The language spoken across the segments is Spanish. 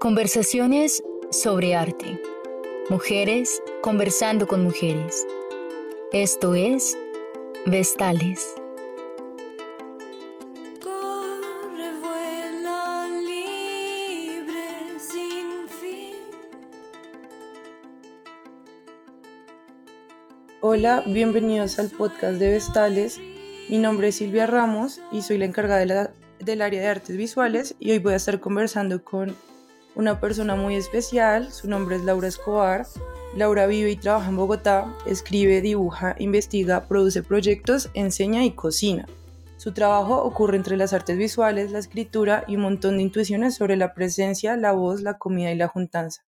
Conversaciones sobre arte. Mujeres conversando con mujeres. Esto es Vestales. Corre, vuela libre sin fin. Hola, bienvenidos al podcast de Vestales. Mi nombre es Silvia Ramos y soy la encargada de la- del área de artes visuales y hoy voy a estar conversando con una persona muy especial. Su nombre es Laura Escobar. Laura vive y trabaja en Bogotá, escribe, dibuja, investiga, produce proyectos, enseña y cocina. Su trabajo ocurre entre las artes visuales, la escritura y un montón de intuiciones sobre la presencia, la voz, la comida y la juntanza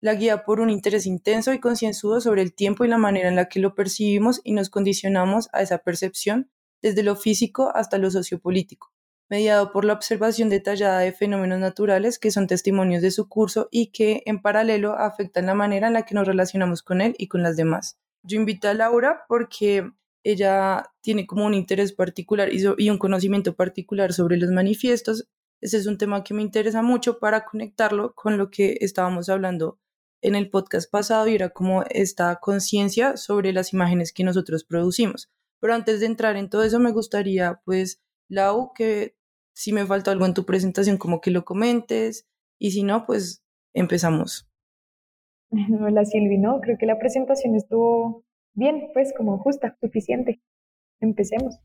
la guía por un interés intenso y concienzudo sobre el tiempo y la manera en la que lo percibimos y nos condicionamos a esa percepción, desde lo físico hasta lo sociopolítico, mediado por la observación detallada de fenómenos naturales que son testimonios de su curso y que, en paralelo, afectan la manera en la que nos relacionamos con él y con las demás. Yo invito a Laura porque ella tiene como un interés particular y, un conocimiento particular sobre los manifiestos. Ese es un tema que me interesa mucho para conectarlo con lo que estábamos hablando en el podcast pasado y era como esta conciencia sobre las imágenes que nosotros producimos. Pero antes de entrar en todo eso, me gustaría, pues, Lau, que si me falta algo en tu presentación, como que lo comentes, y si no, pues empezamos. Hola Silvi, no, creo que la presentación estuvo bien, pues como justa, suficiente. Empecemos.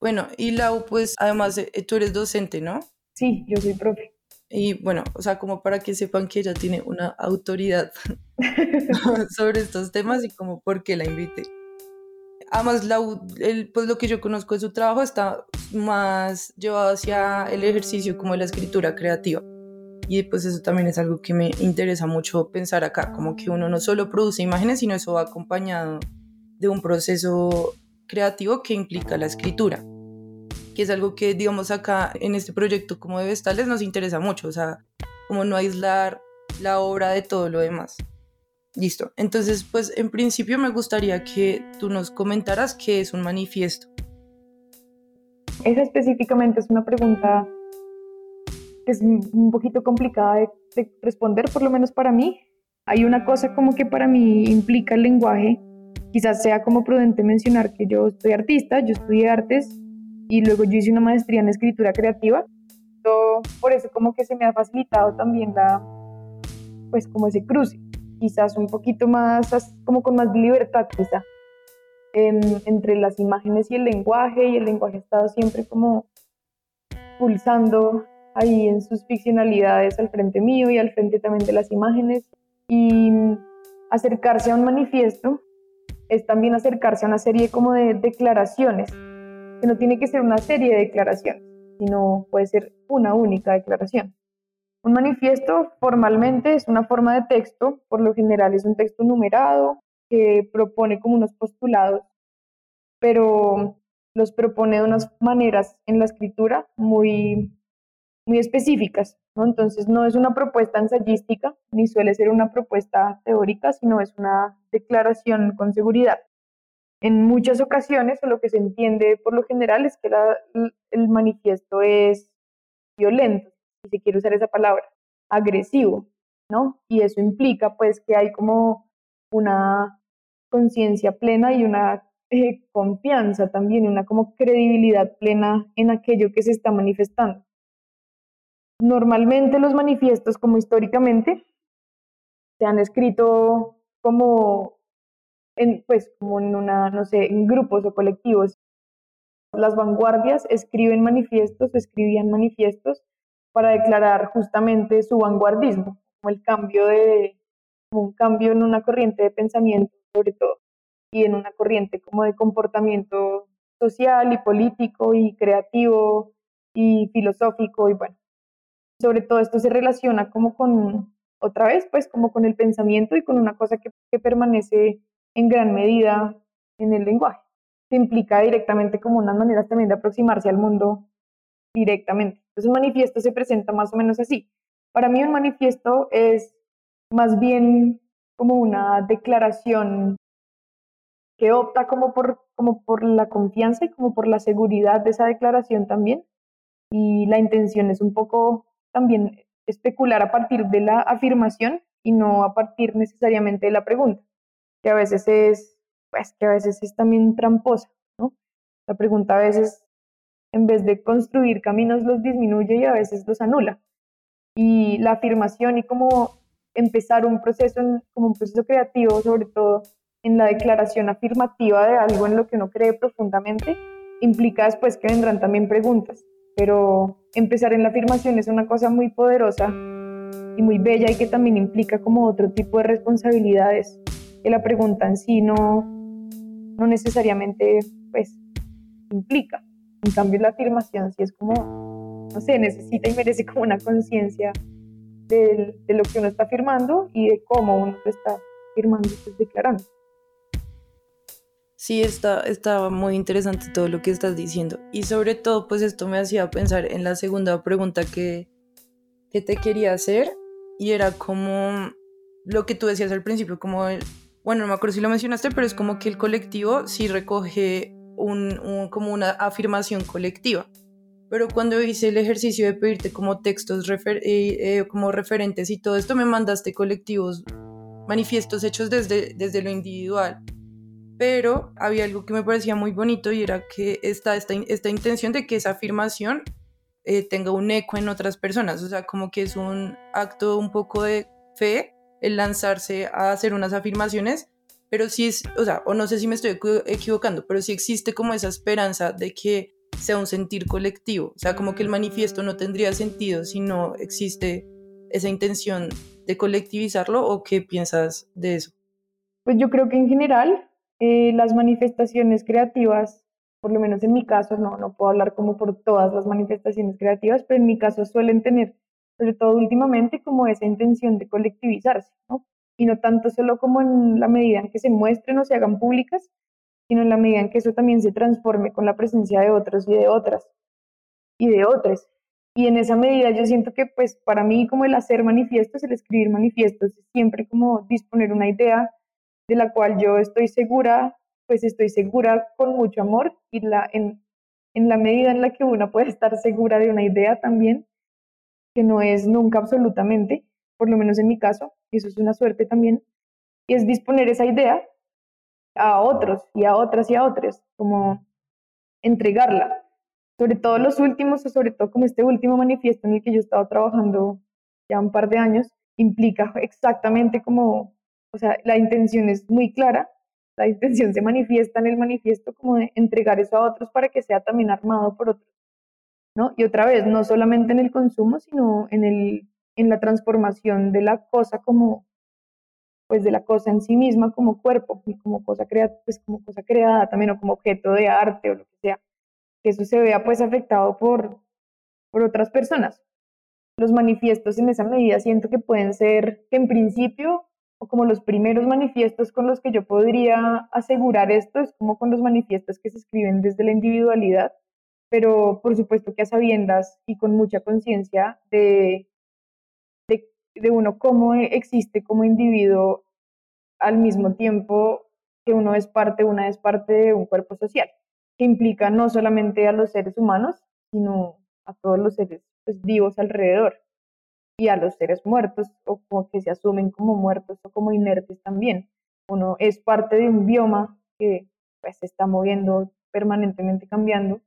Bueno, y Lau, pues, además, eh, tú eres docente, ¿no? Sí, yo soy profe. Y bueno, o sea, como para que sepan que ella tiene una autoridad sobre estos temas y como por qué la invité. Además, la, el, pues lo que yo conozco de su trabajo está más llevado hacia el ejercicio como de la escritura creativa. Y pues eso también es algo que me interesa mucho pensar acá, como que uno no solo produce imágenes, sino eso va acompañado de un proceso creativo que implica la escritura, que es algo que, digamos, acá en este proyecto como de Vestales nos interesa mucho, o sea, como no aislar la obra de todo lo demás. Listo. Entonces, pues en principio me gustaría que tú nos comentaras qué es un manifiesto. Esa específicamente es una pregunta que es un poquito complicada de, de responder, por lo menos para mí. Hay una cosa como que para mí implica el lenguaje. Quizás sea como prudente mencionar que yo soy artista, yo estudié artes y luego yo hice una maestría en escritura creativa. So, por eso como que se me ha facilitado también la, pues como ese cruce. Quizás un poquito más, como con más libertad quizá en- entre las imágenes y el lenguaje, y el lenguaje ha estado siempre como pulsando ahí en sus ficcionalidades al frente mío y al frente también de las imágenes. Y acercarse a un manifiesto es también acercarse a una serie como de declaraciones, que no tiene que ser una serie de declaraciones, sino puede ser una única declaración. Un manifiesto formalmente es una forma de texto, por lo general es un texto numerado que propone como unos postulados, pero los propone de unas maneras en la escritura muy, muy específicas. Entonces no es una propuesta ensayística, ni suele ser una propuesta teórica, sino es una declaración con seguridad. En muchas ocasiones, o lo que se entiende por lo general es que la- el manifiesto es violento, si se quiere usar esa palabra, agresivo, ¿no? Y eso implica pues que hay como una conciencia plena y una eh, confianza también, una como credibilidad plena en aquello que se está manifestando. Normalmente los manifiestos, como históricamente, se han escrito como en, pues, como en una, no sé, en grupos o colectivos. Las vanguardias escriben manifiestos, escribían manifiestos para declarar justamente su vanguardismo, como el cambio de, un cambio en una corriente de pensamiento sobre todo, y en una corriente como de comportamiento social y político y creativo y filosófico y bueno, sobre todo esto se relaciona como con, otra vez, pues como con el pensamiento y con una cosa que, que permanece en gran medida en el lenguaje. Se implica directamente como unas maneras también de aproximarse al mundo directamente. Entonces un manifiesto se presenta más o menos así. Para mí un manifiesto es más bien como una declaración que opta como por, como por la confianza y como por la seguridad de esa declaración también. Y la intención es un poco también especular a partir de la afirmación y no a partir necesariamente de la pregunta, que a veces es, pues que a veces es también tramposa, ¿no? La pregunta a veces, en vez de construir caminos, los disminuye y a veces los anula. Y la afirmación y como empezar un proceso, como un proceso creativo, sobre todo en la declaración afirmativa de algo en lo que uno cree profundamente, implica después que vendrán también preguntas. Pero empezar en la afirmación es una cosa muy poderosa y muy bella y que también implica como otro tipo de responsabilidades que la pregunta en sí no, no necesariamente pues implica. En cambio la afirmación sí es como, no sé, necesita y merece como una conciencia de, lo que uno está afirmando y de cómo uno está afirmando y pues, declarando. Sí, está, está muy interesante todo lo que estás diciendo. Y sobre todo, pues esto me hacía pensar en la segunda pregunta que, que te quería hacer. Y era como lo que tú decías al principio, como el, bueno, no me acuerdo si lo mencionaste, pero es como que el colectivo sí recoge un, como una afirmación colectiva. Pero cuando hice el ejercicio de pedirte como textos eh, eh, como referentes y todo esto, me mandaste colectivos, manifiestos hechos desde, desde lo individual pero había algo que me parecía muy bonito y era que está esta, esta intención de que esa afirmación eh, tenga un eco en otras personas, o sea, como que es un acto un poco de fe el lanzarse a hacer unas afirmaciones, pero sí es, o sea, o no sé si me estoy equivocando, pero sí existe como esa esperanza de que sea un sentir colectivo, o sea, como que el manifiesto no tendría sentido si no existe esa intención de colectivizarlo o qué piensas de eso? Pues yo creo que en general eh, las manifestaciones creativas, por lo menos en mi caso, no, no puedo hablar como por todas las manifestaciones creativas, pero en mi caso suelen tener, sobre todo últimamente, como esa intención de colectivizarse, ¿no? Y no tanto solo como en la medida en que se muestren o se hagan públicas, sino en la medida en que eso también se transforme con la presencia de otros y de otras y de otros. Y en esa medida yo siento que pues para mí como el hacer manifiestos, el escribir manifiestos, es siempre como disponer una idea de la cual yo estoy segura, pues estoy segura con mucho amor y la, en, en la medida en la que una puede estar segura de una idea también, que no es nunca absolutamente, por lo menos en mi caso, y eso es una suerte también, y es disponer esa idea a otros y a otras y a otros, como entregarla. Sobre todo los últimos, o sobre todo como este último manifiesto en el que yo he estado trabajando ya un par de años, implica exactamente como o sea, la intención es muy clara, la intención se manifiesta en el manifiesto como de entregar eso a otros para que sea también armado por otros. ¿no? Y otra vez, no solamente en el consumo, sino en, el, en la transformación de la cosa como, pues de la cosa en sí misma como cuerpo, y como cosa, crea, pues como cosa creada también, o como objeto de arte o lo que sea, que eso se vea pues afectado por, por otras personas. Los manifiestos en esa medida siento que pueden ser, en principio como los primeros manifiestos con los que yo podría asegurar esto es como con los manifiestos que se escriben desde la individualidad, pero por supuesto que a sabiendas y con mucha conciencia de, de, uno cómo existe como individuo al mismo tiempo que uno es parte, una es parte de un cuerpo social, que implica no solamente a los seres humanos, sino a todos los seres pues, vivos alrededor y a los seres muertos o como que se asumen como muertos o como inertes también. Uno es parte de un bioma que pues, se está moviendo permanentemente cambiando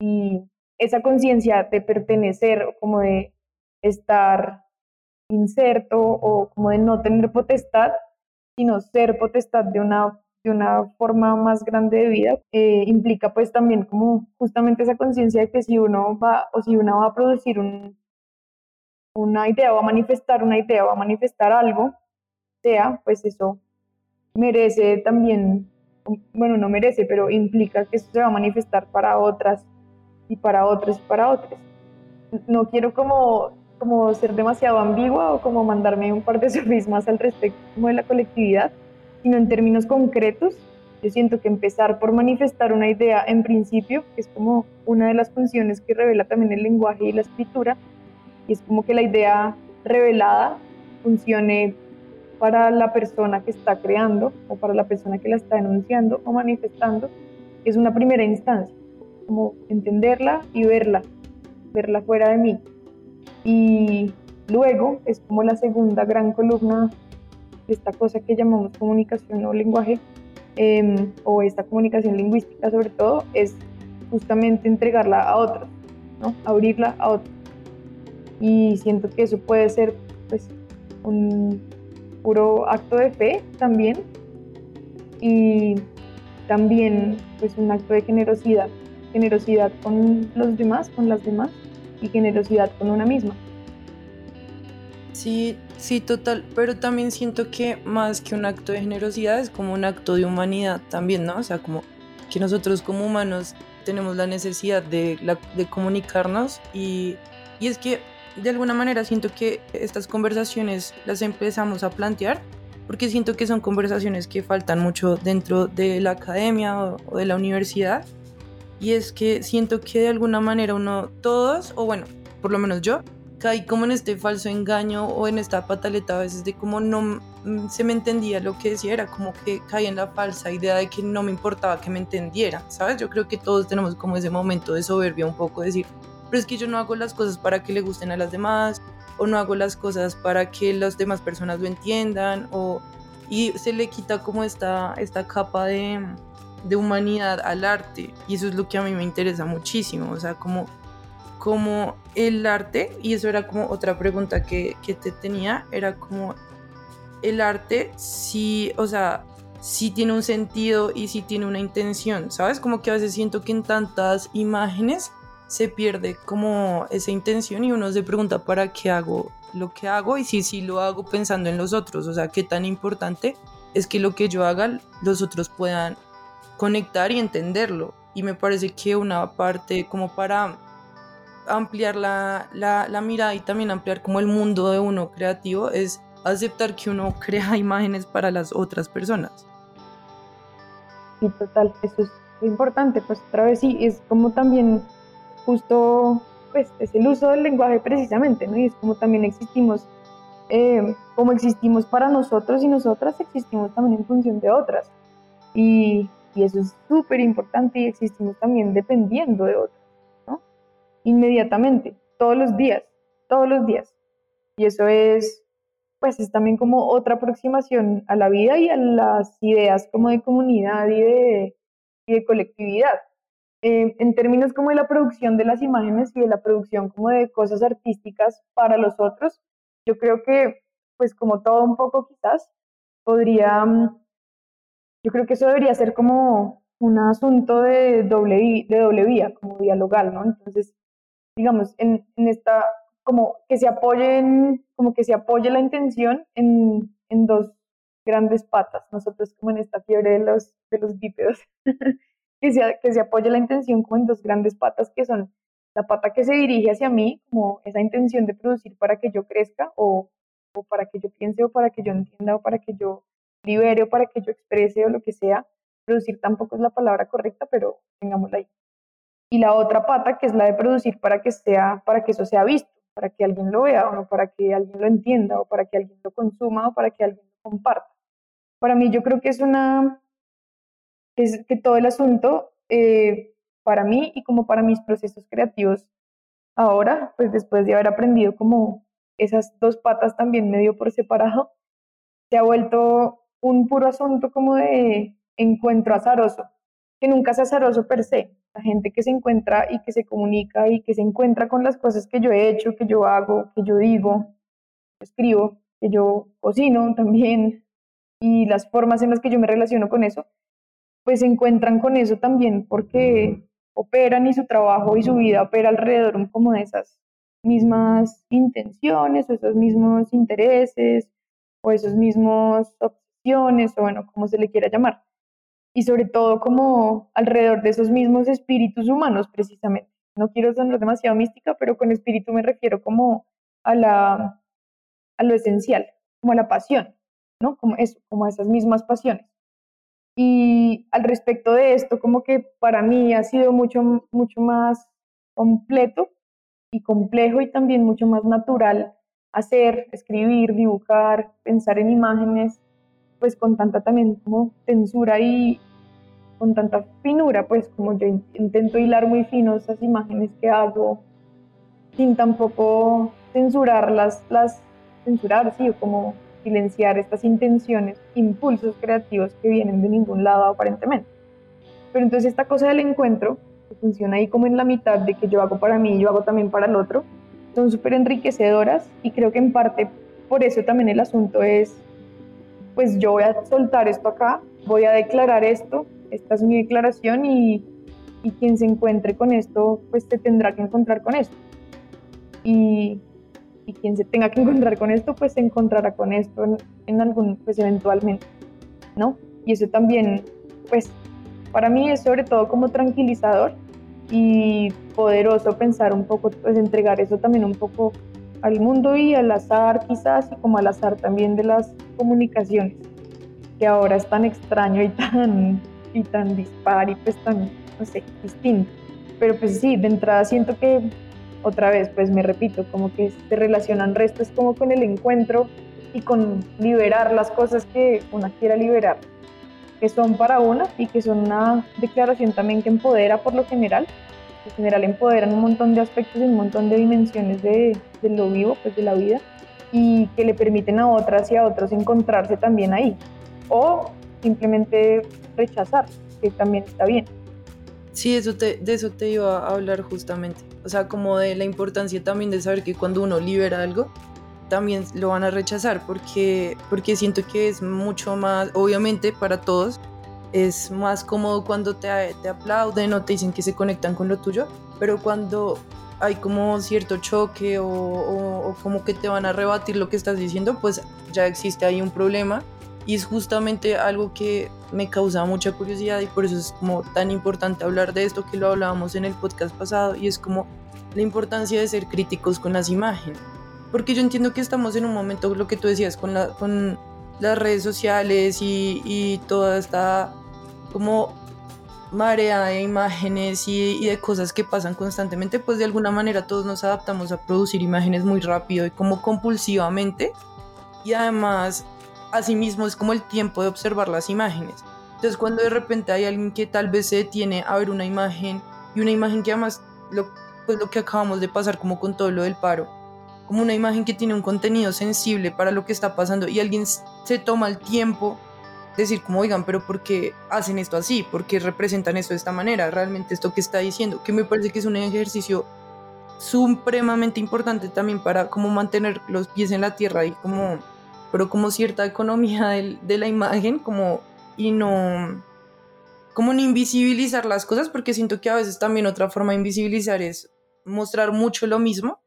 y esa conciencia de pertenecer o como de estar inserto o como de no tener potestad, sino ser potestad de una, de una forma más grande de vida, eh, implica pues también como justamente esa conciencia de que si uno va o si uno va a producir un, una idea o a manifestar una idea o a manifestar algo, sea, pues eso merece también, bueno, no merece, pero implica que eso se va a manifestar para otras y para otros y para otros. No quiero como, como ser demasiado ambigua o como mandarme un par de sofismas al respecto como de la colectividad, sino en términos concretos. Yo siento que empezar por manifestar una idea en principio, que es como una de las funciones que revela también el lenguaje y la escritura, y es como que la idea revelada funcione para la persona que está creando o para la persona que la está enunciando o manifestando, es una primera instancia, como entenderla y verla, verla fuera de mí. Y luego es como la segunda gran columna de esta cosa que llamamos comunicación o lenguaje, em, o esta comunicación lingüística sobre todo, es justamente entregarla a otros, ¿no? abrirla a otros. Y siento que eso puede ser pues, un puro acto de fe también y también pues un acto de generosidad, generosidad con los demás, con las demás y generosidad con una misma. Sí, sí, total, pero también siento que más que un acto de generosidad es como un acto de humanidad también, ¿no? O sea, como que nosotros como humanos tenemos la necesidad de, de comunicarnos y, y es que de alguna manera siento que estas conversaciones las empezamos a plantear porque siento que son conversaciones que faltan mucho dentro de la academia o, de la universidad. Y es que siento que de alguna manera uno, todos, o bueno, por lo menos yo, caí como en este falso engaño o en esta pataleta a veces de como no mm, se me entendía lo que decía, era como que caí en la falsa idea de que no me importaba que me entendieran, ¿sabes? Yo creo que todos tenemos como ese momento de soberbia un poco, decir, pero es que yo no hago las cosas para que le gusten a las demás, o no hago las cosas para que las demás personas lo entiendan, o, y se le quita como esta, esta capa de, de humanidad al arte, y eso es lo que a mí me interesa muchísimo, o sea, como, como el arte, y eso era como otra pregunta que, que te tenía, era como el arte, sí, o sea, sí tiene un sentido y sí tiene una intención, ¿sabes? Como que a veces siento que en tantas imágenes se pierde como esa intención y uno se pregunta para qué hago lo que hago y si sí lo hago pensando en los otros, o sea, qué tan importante es que lo que yo haga los otros puedan conectar y entenderlo. Y me parece que una parte como para ampliar la, la, la mirada y también ampliar como el mundo de uno creativo es aceptar que uno crea imágenes para las otras personas. Sí, total, eso es importante, pues otra vez sí, es como también justo pues es el uso del lenguaje precisamente, ¿no? Y es como también existimos, eh, como existimos para nosotros y nosotras existimos también en función de otras. Y, y eso es súper importante y existimos también dependiendo de otras, ¿no? Inmediatamente, todos los días, todos los días. Y eso es, pues es también como otra aproximación a la vida y a las ideas como de comunidad y de, y de colectividad eh, en términos como de la producción de las imágenes y de la producción como de cosas artísticas para los otros, yo creo que, pues como todo un poco quizás, podría, mm, yo creo que eso debería ser como un asunto de doble, de doble vía, como dialogal, ¿no? Entonces, digamos, en, en esta, como que se apoyen, como que se apoye la intención en, en dos grandes patas, nosotros como en esta fiebre de los, de los bípedos. que se, que se apoye la intención como en dos grandes patas que son la pata que se dirige hacia mí, como esa intención de producir para que yo crezca o, o para que yo piense o para que yo entienda o para que yo libere o para que yo exprese o lo que sea. Producir tampoco es la palabra correcta, pero tengámosla ahí. Y la otra pata que es la de producir para que, sea, para que eso sea visto, para que alguien lo vea o para que alguien lo entienda o para que alguien lo consuma o para que alguien lo comparta. Para mí yo creo que es una es que todo el asunto, eh, para mí y como para mis procesos creativos ahora, pues después de haber aprendido como esas dos patas también medio por separado, se ha vuelto un puro asunto como de encuentro azaroso, que nunca es azaroso per se. La gente que se encuentra y que se comunica y que se encuentra con las cosas que yo he hecho, que yo hago, que yo digo, escribo, que yo cocino también, y las formas en las que yo me relaciono con eso, pues se encuentran con eso también porque operan y su trabajo y su vida opera alrededor como de esas mismas intenciones o esos mismos intereses o esos mismos opciones o bueno, como se le quiera llamar. Y sobre todo como alrededor de esos mismos espíritus humanos precisamente. No quiero sonar demasiado mística, pero con espíritu me refiero como a, la, a lo esencial, como a la pasión, ¿no? Como eso, como a esas mismas pasiones. Y al respecto de esto, como que para mí ha sido mucho, mucho más completo y complejo y también mucho más natural hacer, escribir, dibujar, pensar en imágenes, pues con tanta también como tensura y con tanta finura, pues como yo intento hilar muy fino esas imágenes que hago, sin tampoco censurar las, las censurar, sí, o como silenciar estas intenciones, impulsos creativos que vienen de ningún lado aparentemente. Pero entonces esta cosa del encuentro, que funciona ahí como en la mitad de que yo hago para mí y yo hago también para el otro, son súper enriquecedoras y creo que en parte por eso también el asunto es, pues yo voy a soltar esto acá, voy a declarar esto, esta es mi declaración y, y quien se encuentre con esto, pues se tendrá que encontrar con esto. Y, y quien se tenga que encontrar con esto, pues se encontrará con esto en, en algún, pues eventualmente, ¿no? Y eso también, pues para mí es sobre todo como tranquilizador y poderoso pensar un poco, pues entregar eso también un poco al mundo y al azar quizás y como al azar también de las comunicaciones, que ahora es tan extraño y tan, y tan dispar y pues tan, no sé, distinto. Pero pues sí, de entrada siento que otra vez, pues me repito, como que se relacionan restos como con el encuentro y con liberar las cosas que una quiera liberar que son para una y que son una declaración también que empodera por lo general. En general empoderan un montón de aspectos y un montón de dimensiones de, de lo vivo, pues de la vida, y que le permiten a otras y a otros encontrarse también ahí. O simplemente rechazar, que también está bien. Sí, eso te, de eso te iba a hablar justamente. O sea, como de la importancia también de saber que cuando uno libera algo, también lo van a rechazar porque, porque siento que es mucho más, obviamente para todos, es más cómodo cuando te, te aplauden o te dicen que se conectan con lo tuyo, pero cuando hay como cierto choque o, o, como que te van a rebatir lo que estás diciendo, pues ya existe ahí un problema. Y es justamente algo que me causa mucha curiosidad y por eso es como tan importante hablar de esto que lo hablábamos en el podcast pasado y es como la importancia de ser críticos con las imágenes. Porque yo entiendo que estamos en un momento, lo que tú decías, con, la, con las redes sociales y, y toda esta como marea de imágenes y, y, de cosas que pasan constantemente, pues de alguna manera todos nos adaptamos a producir imágenes muy rápido y como compulsivamente. Y además, asimismo, es como el tiempo de observar las imágenes. Entonces, cuando de repente hay alguien que tal vez se detiene a ver una imagen y una imagen que además, lo, pues lo que acabamos de pasar como con todo lo del paro, como una imagen que tiene un contenido sensible para lo que está pasando y alguien se toma el tiempo decir como, oigan, pero ¿por qué hacen esto así? ¿Por qué representan esto de esta manera? Realmente esto que está diciendo, que me parece que es un ejercicio supremamente importante también para como mantener los pies en la tierra y como, pero como cierta economía de, de la imagen, como, y no, como no invisibilizar las cosas, porque siento que a veces también otra forma de invisibilizar es mostrar mucho lo mismo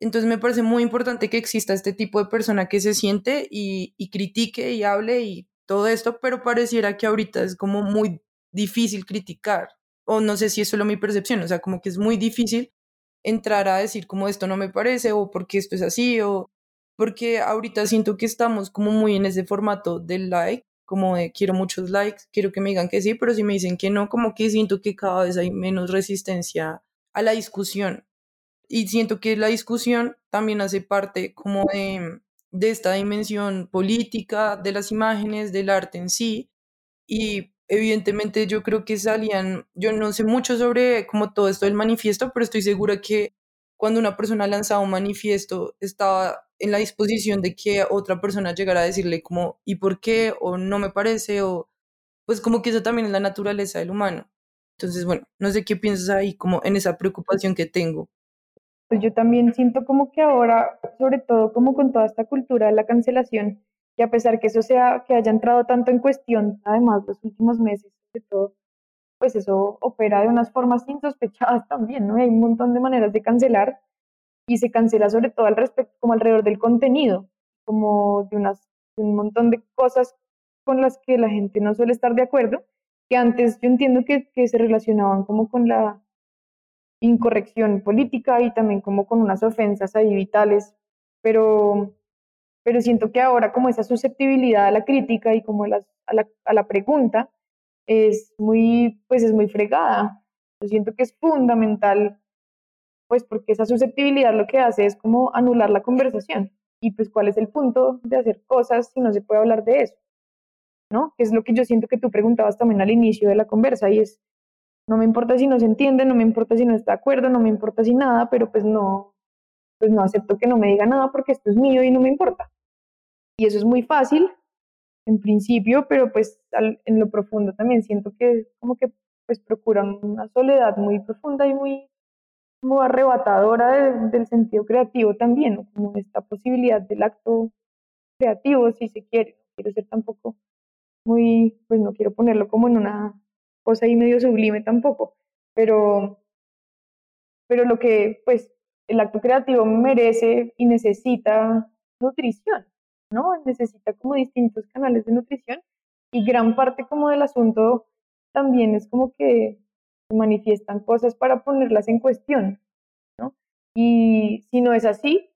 entonces me parece muy importante que exista este tipo de persona que se siente y, y critique y hable y todo esto, pero pareciera que ahorita es como muy difícil criticar, o no sé si es solo mi percepción, o sea, como que es muy difícil entrar a decir como esto no me parece o porque esto es así o porque ahorita siento que estamos como muy en ese formato del like, como de quiero muchos likes, quiero que me digan que sí, pero si me dicen que no, como que siento que cada vez hay menos resistencia a la discusión. Y siento que la discusión también hace parte como de, de esta dimensión política de las imágenes, del arte en sí. Y evidentemente yo creo que salían, yo no sé mucho sobre como todo esto del manifiesto, pero estoy segura que cuando una persona lanzaba un manifiesto estaba en la disposición de que otra persona llegara a decirle como, ¿y por qué? o no me parece, o pues como que eso también es la naturaleza del humano. Entonces, bueno, no sé qué piensas ahí como en esa preocupación que tengo pues yo también siento como que ahora, sobre todo como con toda esta cultura de la cancelación, y a pesar que eso sea, que haya entrado tanto en cuestión, además los últimos meses, sobre todo, pues eso opera de unas formas insospechadas también, ¿no? Hay un montón de maneras de cancelar y se cancela sobre todo al respecto, como alrededor del contenido, como de, unas, de un montón de cosas con las que la gente no suele estar de acuerdo, que antes yo entiendo que, que se relacionaban como con la incorrección política y también como con unas ofensas ahí vitales, pero, pero siento que ahora como esa susceptibilidad a la crítica y como a la, a la pregunta es muy, pues es muy fregada. Yo siento que es fundamental, pues porque esa susceptibilidad lo que hace es como anular la conversación. Y pues cuál es el punto de hacer cosas si no se puede hablar de eso, ¿no? Que es lo que yo siento que tú preguntabas también al inicio de la conversa y es, no me importa si no se entiende, no me importa si no está de acuerdo, no me importa si nada, pero pues no, pues no acepto que no me diga nada porque esto es mío y no me importa. Y eso es muy fácil en principio, pero pues en lo profundo también siento que como que pues procuran una soledad muy profunda y muy arrebatadora del sentido creativo también, como esta posibilidad del acto creativo, si se quiere. No quiero ser tampoco muy, pues no quiero ponerlo como en una cosa ahí medio sublime tampoco, pero, pero lo que, pues, el acto creativo merece y necesita nutrición, ¿no? Necesita como distintos canales de nutrición y gran parte como del asunto también es como que manifiestan cosas para ponerlas en cuestión, ¿no? Y si no es así,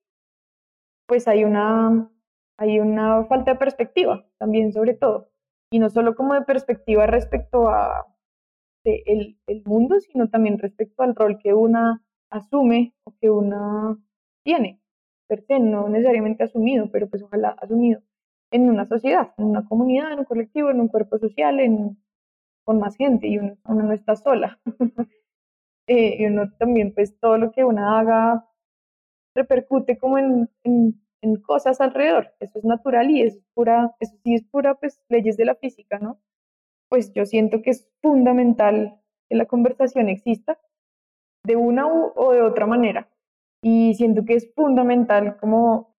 pues hay una, hay una falta de perspectiva también sobre todo, y no solo como de perspectiva respecto a el, el mundo, sino también respecto al rol que una asume o que una tiene, per no necesariamente asumido, pero pues ojalá asumido en una sociedad, en una comunidad, en un colectivo, en un cuerpo social, en, con más gente y uno, no está sola. Eh, y uno también, pues todo lo que uno haga repercute como en, en, cosas alrededor. Eso es natural y es pura, eso sí es pura, pues leyes de la física, ¿no? Pues yo siento que es fundamental que la conversación exista de una u, o de otra manera. Y siento que es fundamental como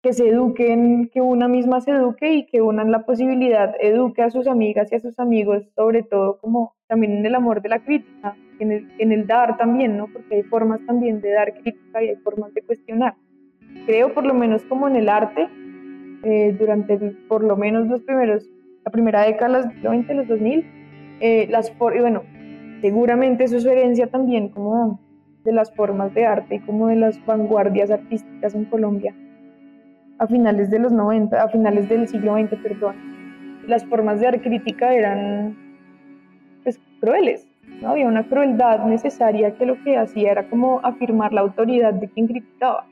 que se eduquen, que una misma se eduque y que una en la posibilidad eduque a sus amigas y a sus amigos, sobre todo como también en el amor de la crítica, en el, en el dar también, ¿no? Porque hay formas también de dar crítica y hay formas de cuestionar. Creo por lo menos como en el arte, eh, durante por lo menos los primeros, la primera década de los 20, los 2000, eh, las y bueno, seguramente eso es herencia también como de las formas de arte y como de las vanguardias artísticas en Colombia a finales de los 90, a finales del siglo XX, perdón, las formas de crítica eran pues, crueles, ¿no? Había una crueldad necesaria que lo que hacía era como afirmar la autoridad de quien criticaba.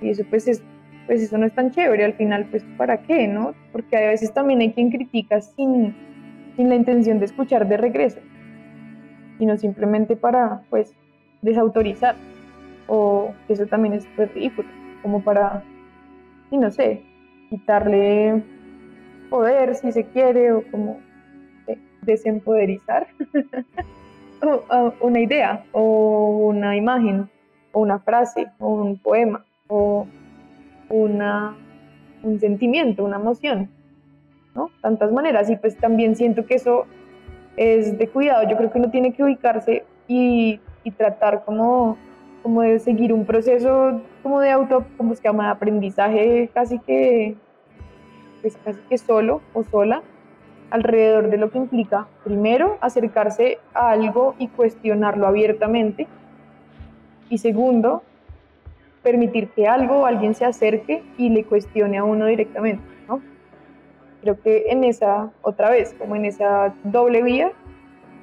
Y eso pues es pues eso no es tan chévere al final, pues ¿para qué, no? Porque a veces también hay quien critica sin, sin la intención de escuchar de regreso, sino simplemente para, pues, desautorizar, o eso también es ridículo, como para y no sé, quitarle poder si se quiere o como desempoderizar una idea o una imagen o una frase o un poema o una, un sentimiento, una emoción, ¿no? Tantas maneras. Y pues también siento que eso es de cuidado, yo creo que uno tiene que ubicarse y, y tratar como como de seguir un proceso como de auto, como se llama, aprendizaje casi que, pues casi que solo o sola alrededor de lo que implica, primero, acercarse a algo y cuestionarlo abiertamente, y segundo, permitir que algo alguien se acerque y le cuestione a uno directamente, ¿no? Creo que en esa, otra vez, como en esa doble vía,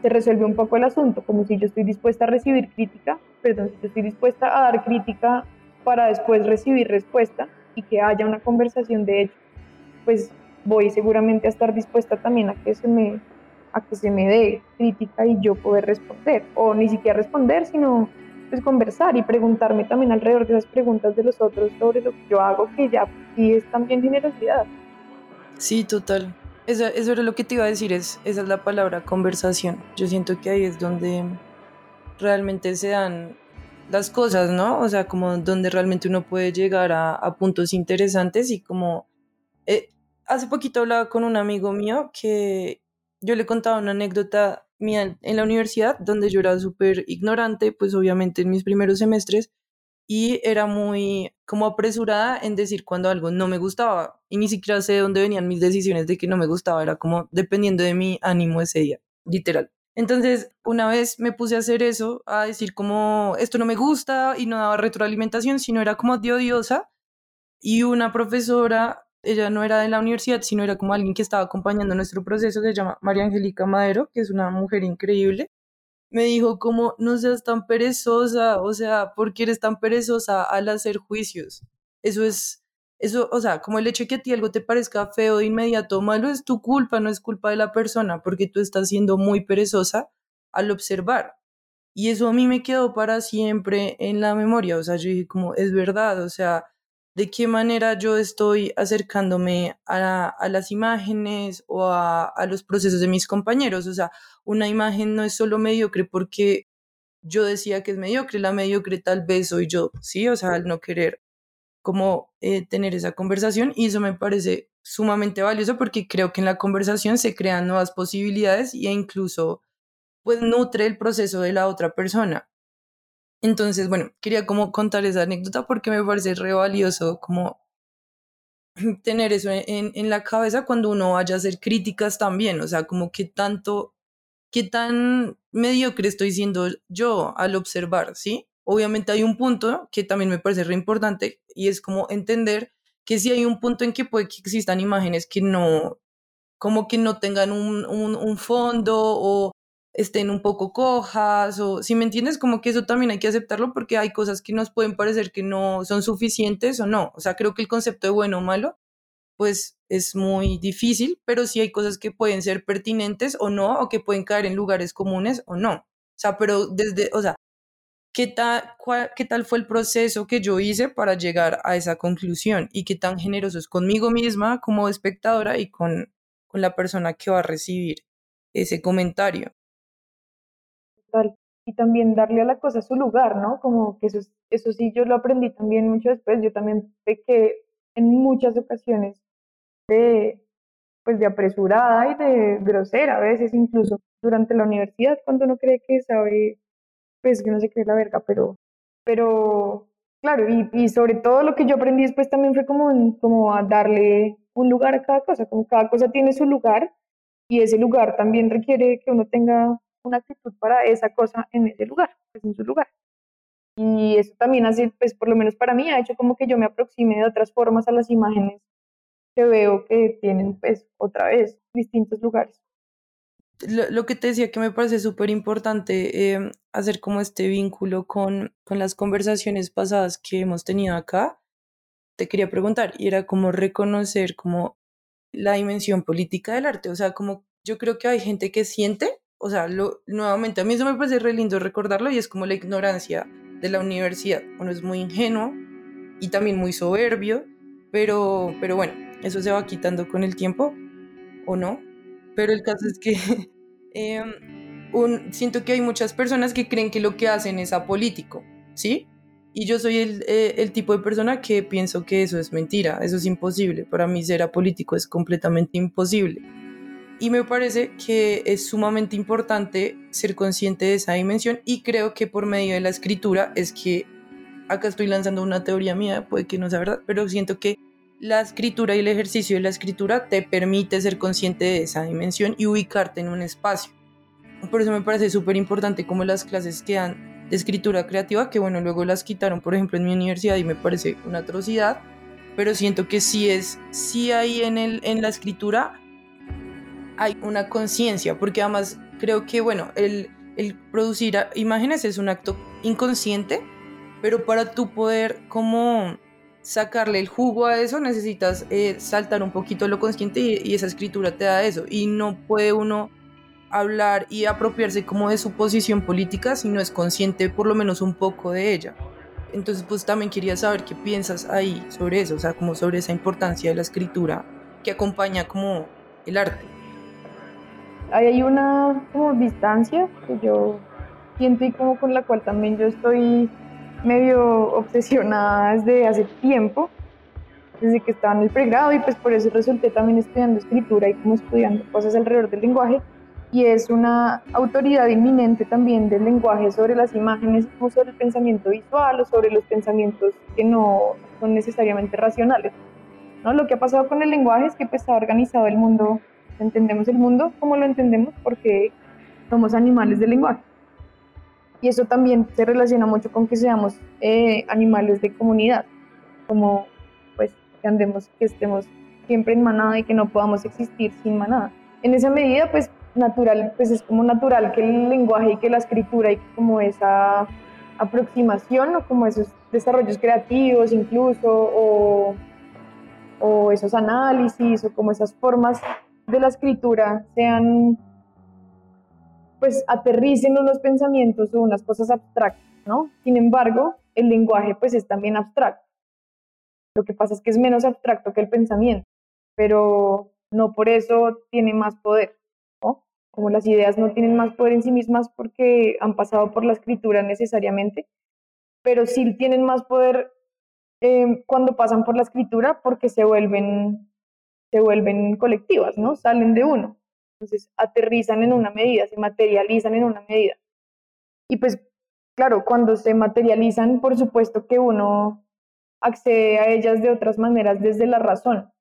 se resuelve un poco el asunto, como si yo estoy dispuesta a recibir crítica, perdón, si yo estoy dispuesta a dar crítica para después recibir respuesta y que haya una conversación de hecho, pues voy seguramente a estar dispuesta también a que se me a que se me dé crítica y yo poder responder, o ni siquiera responder, sino pues conversar y preguntarme también alrededor de esas preguntas de los otros sobre lo que yo hago, que ya sí es también generosidad. Sí, total. Eso, eso era lo que te iba a decir, es, esa es la palabra conversación. Yo siento que ahí es donde realmente se dan las cosas, ¿no? O sea, como donde realmente uno puede llegar a, a puntos interesantes y como... Eh, hace poquito hablaba con un amigo mío que yo le contaba una anécdota mía en la universidad donde yo era súper ignorante, pues obviamente en mis primeros semestres, y era muy como apresurada en decir cuando algo no me gustaba y ni siquiera sé de dónde venían mis decisiones de que no me gustaba, era como dependiendo de mi ánimo ese día, literal. Entonces, una vez me puse a hacer eso, a decir como esto no me gusta y no daba retroalimentación, sino era como de odiosa y una profesora, ella no era de la universidad, sino era como alguien que estaba acompañando nuestro proceso, se llama María Angélica Madero, que es una mujer increíble me dijo como no seas tan perezosa, o sea, ¿por qué eres tan perezosa al hacer juicios? Eso es, eso, o sea, como el hecho de que a ti algo te parezca feo de inmediato malo es tu culpa, no es culpa de la persona, porque tú estás siendo muy perezosa al observar. Y eso a mí me quedó para siempre en la memoria, o sea, yo dije como, es verdad, o sea, de qué manera yo estoy acercándome a, a las imágenes o a, a, los procesos de mis compañeros. O sea, una imagen no es solo mediocre porque yo decía que es mediocre, la mediocre tal vez soy yo, ¿sí? O sea, al no querer como eh, tener esa conversación y eso me parece sumamente valioso porque creo que en la conversación se crean nuevas posibilidades e incluso pues nutre el proceso de la otra persona. Entonces, bueno, quería como contar esa anécdota porque me parece re valioso como tener eso en, la cabeza cuando uno vaya a hacer críticas también, o sea, como que tanto, qué tan mediocre estoy siendo yo al observar, ¿sí? Obviamente hay un punto que también me parece re importante y es como entender que si hay un punto en que puede que existan imágenes que no, como que no tengan un, un, un fondo o estén un poco cojas o si me entiendes como que eso también hay que aceptarlo porque hay cosas que nos pueden parecer que no son suficientes o no. O sea creo que el concepto de bueno o malo pues es muy difícil pero sí hay cosas que pueden ser pertinentes o no o que pueden caer en lugares comunes o no. O sea pero desde o sea qué tal qué tal fue el proceso que yo hice para llegar a esa conclusión y qué tan generoso es conmigo misma como espectadora y con con la persona que va a recibir ese comentario y también darle a la cosa su lugar, ¿no? Como que eso, eso sí yo lo aprendí también mucho después, yo también que en muchas ocasiones de, pues de apresurada y de grosera, a veces incluso durante la universidad, cuando uno cree que sabe, pues que no se cree la verga, pero, pero claro, y, y sobre todo lo que yo aprendí después también fue como, como a darle un lugar a cada cosa, como cada cosa tiene su lugar y ese lugar también requiere que uno tenga una actitud para esa cosa en ese lugar, pues en su lugar. Y eso también hace, pues por lo menos para mí, ha hecho como que yo me aproxime de otras formas a las imágenes que veo que tienen, pues otra vez, distintos lugares. Lo, lo que te decía que me parece súper importante eh, hacer como este vínculo con, con las conversaciones pasadas que hemos tenido acá, te quería preguntar, y era como reconocer como la dimensión política del arte, o sea, como yo creo que hay gente que siente o sea, nuevamente, a mí eso me parece re lindo recordarlo y es como la ignorancia de la universidad. Uno es muy ingenuo y también muy soberbio, pero, pero bueno, eso se va quitando con el tiempo, ¿o no? Pero el caso es que em, un, siento que hay muchas personas que creen que lo que hacen es apolítico, ¿sí? Y yo soy el, eh, el, tipo de persona que pienso que eso es mentira, eso es imposible. Para mí ser apolítico es completamente imposible. Y me parece que es sumamente importante ser consciente de esa dimensión y creo que por medio de la escritura es que, acá estoy lanzando una teoría mía, puede que no sea verdad, pero siento que la escritura y el ejercicio de la escritura te permite ser consciente de esa dimensión y ubicarte en un espacio. Por eso me parece súper importante como las clases que dan de escritura creativa, que bueno, luego las quitaron, por ejemplo, en mi universidad y me parece una atrocidad, pero siento que sí es, sí hay en, el, en la escritura hay una conciencia, porque además creo que, bueno, el, producir imágenes es un acto inconsciente, pero para tú poder como sacarle el jugo a eso necesitas eh, saltar un poquito lo consciente y, y, esa escritura te da eso y no puede uno hablar y apropiarse como de su posición política si no es consciente por lo menos un poco de ella. Entonces pues también quería saber qué piensas ahí sobre eso, o sea, como sobre esa importancia de la escritura que acompaña como el arte hay una como distancia que yo siento y como con la cual también yo estoy medio obsesionada desde hace tiempo, desde que estaba en el pregrado y pues por eso resulté también estudiando escritura y como estudiando cosas alrededor del lenguaje y es una autoridad inminente también del lenguaje sobre las imágenes, como sobre el pensamiento visual o sobre los pensamientos que no son necesariamente racionales. ¿no? Lo que ha pasado con el lenguaje es que pues ha organizado el mundo entendemos el mundo como lo entendemos porque somos animales de lenguaje. Y eso también se relaciona mucho con que seamos eh, animales de comunidad, como pues que andemos, que estemos siempre en manada y que no podamos existir sin manada. En esa medida, pues natural, pues es como natural que el lenguaje y que la escritura y como esa aproximación o como esos desarrollos creativos incluso o, o esos análisis o como esas formas de la escritura sean pues aterricen unos pensamientos o unas cosas abstractas, ¿no? Sin embargo, el lenguaje pues es también abstracto. Lo que pasa es que es menos abstracto que el pensamiento, pero no por eso tiene más poder, ¿no? Como las ideas no tienen más poder en sí mismas porque han pasado por la escritura necesariamente, pero sí tienen más poder eh, cuando pasan por la escritura porque se vuelven, se vuelven colectivas, ¿no? Salen de uno. Entonces aterrizan en una medida, se materializan en una medida. Y pues, claro, cuando se materializan, por supuesto que uno accede a ellas de otras maneras desde la razón,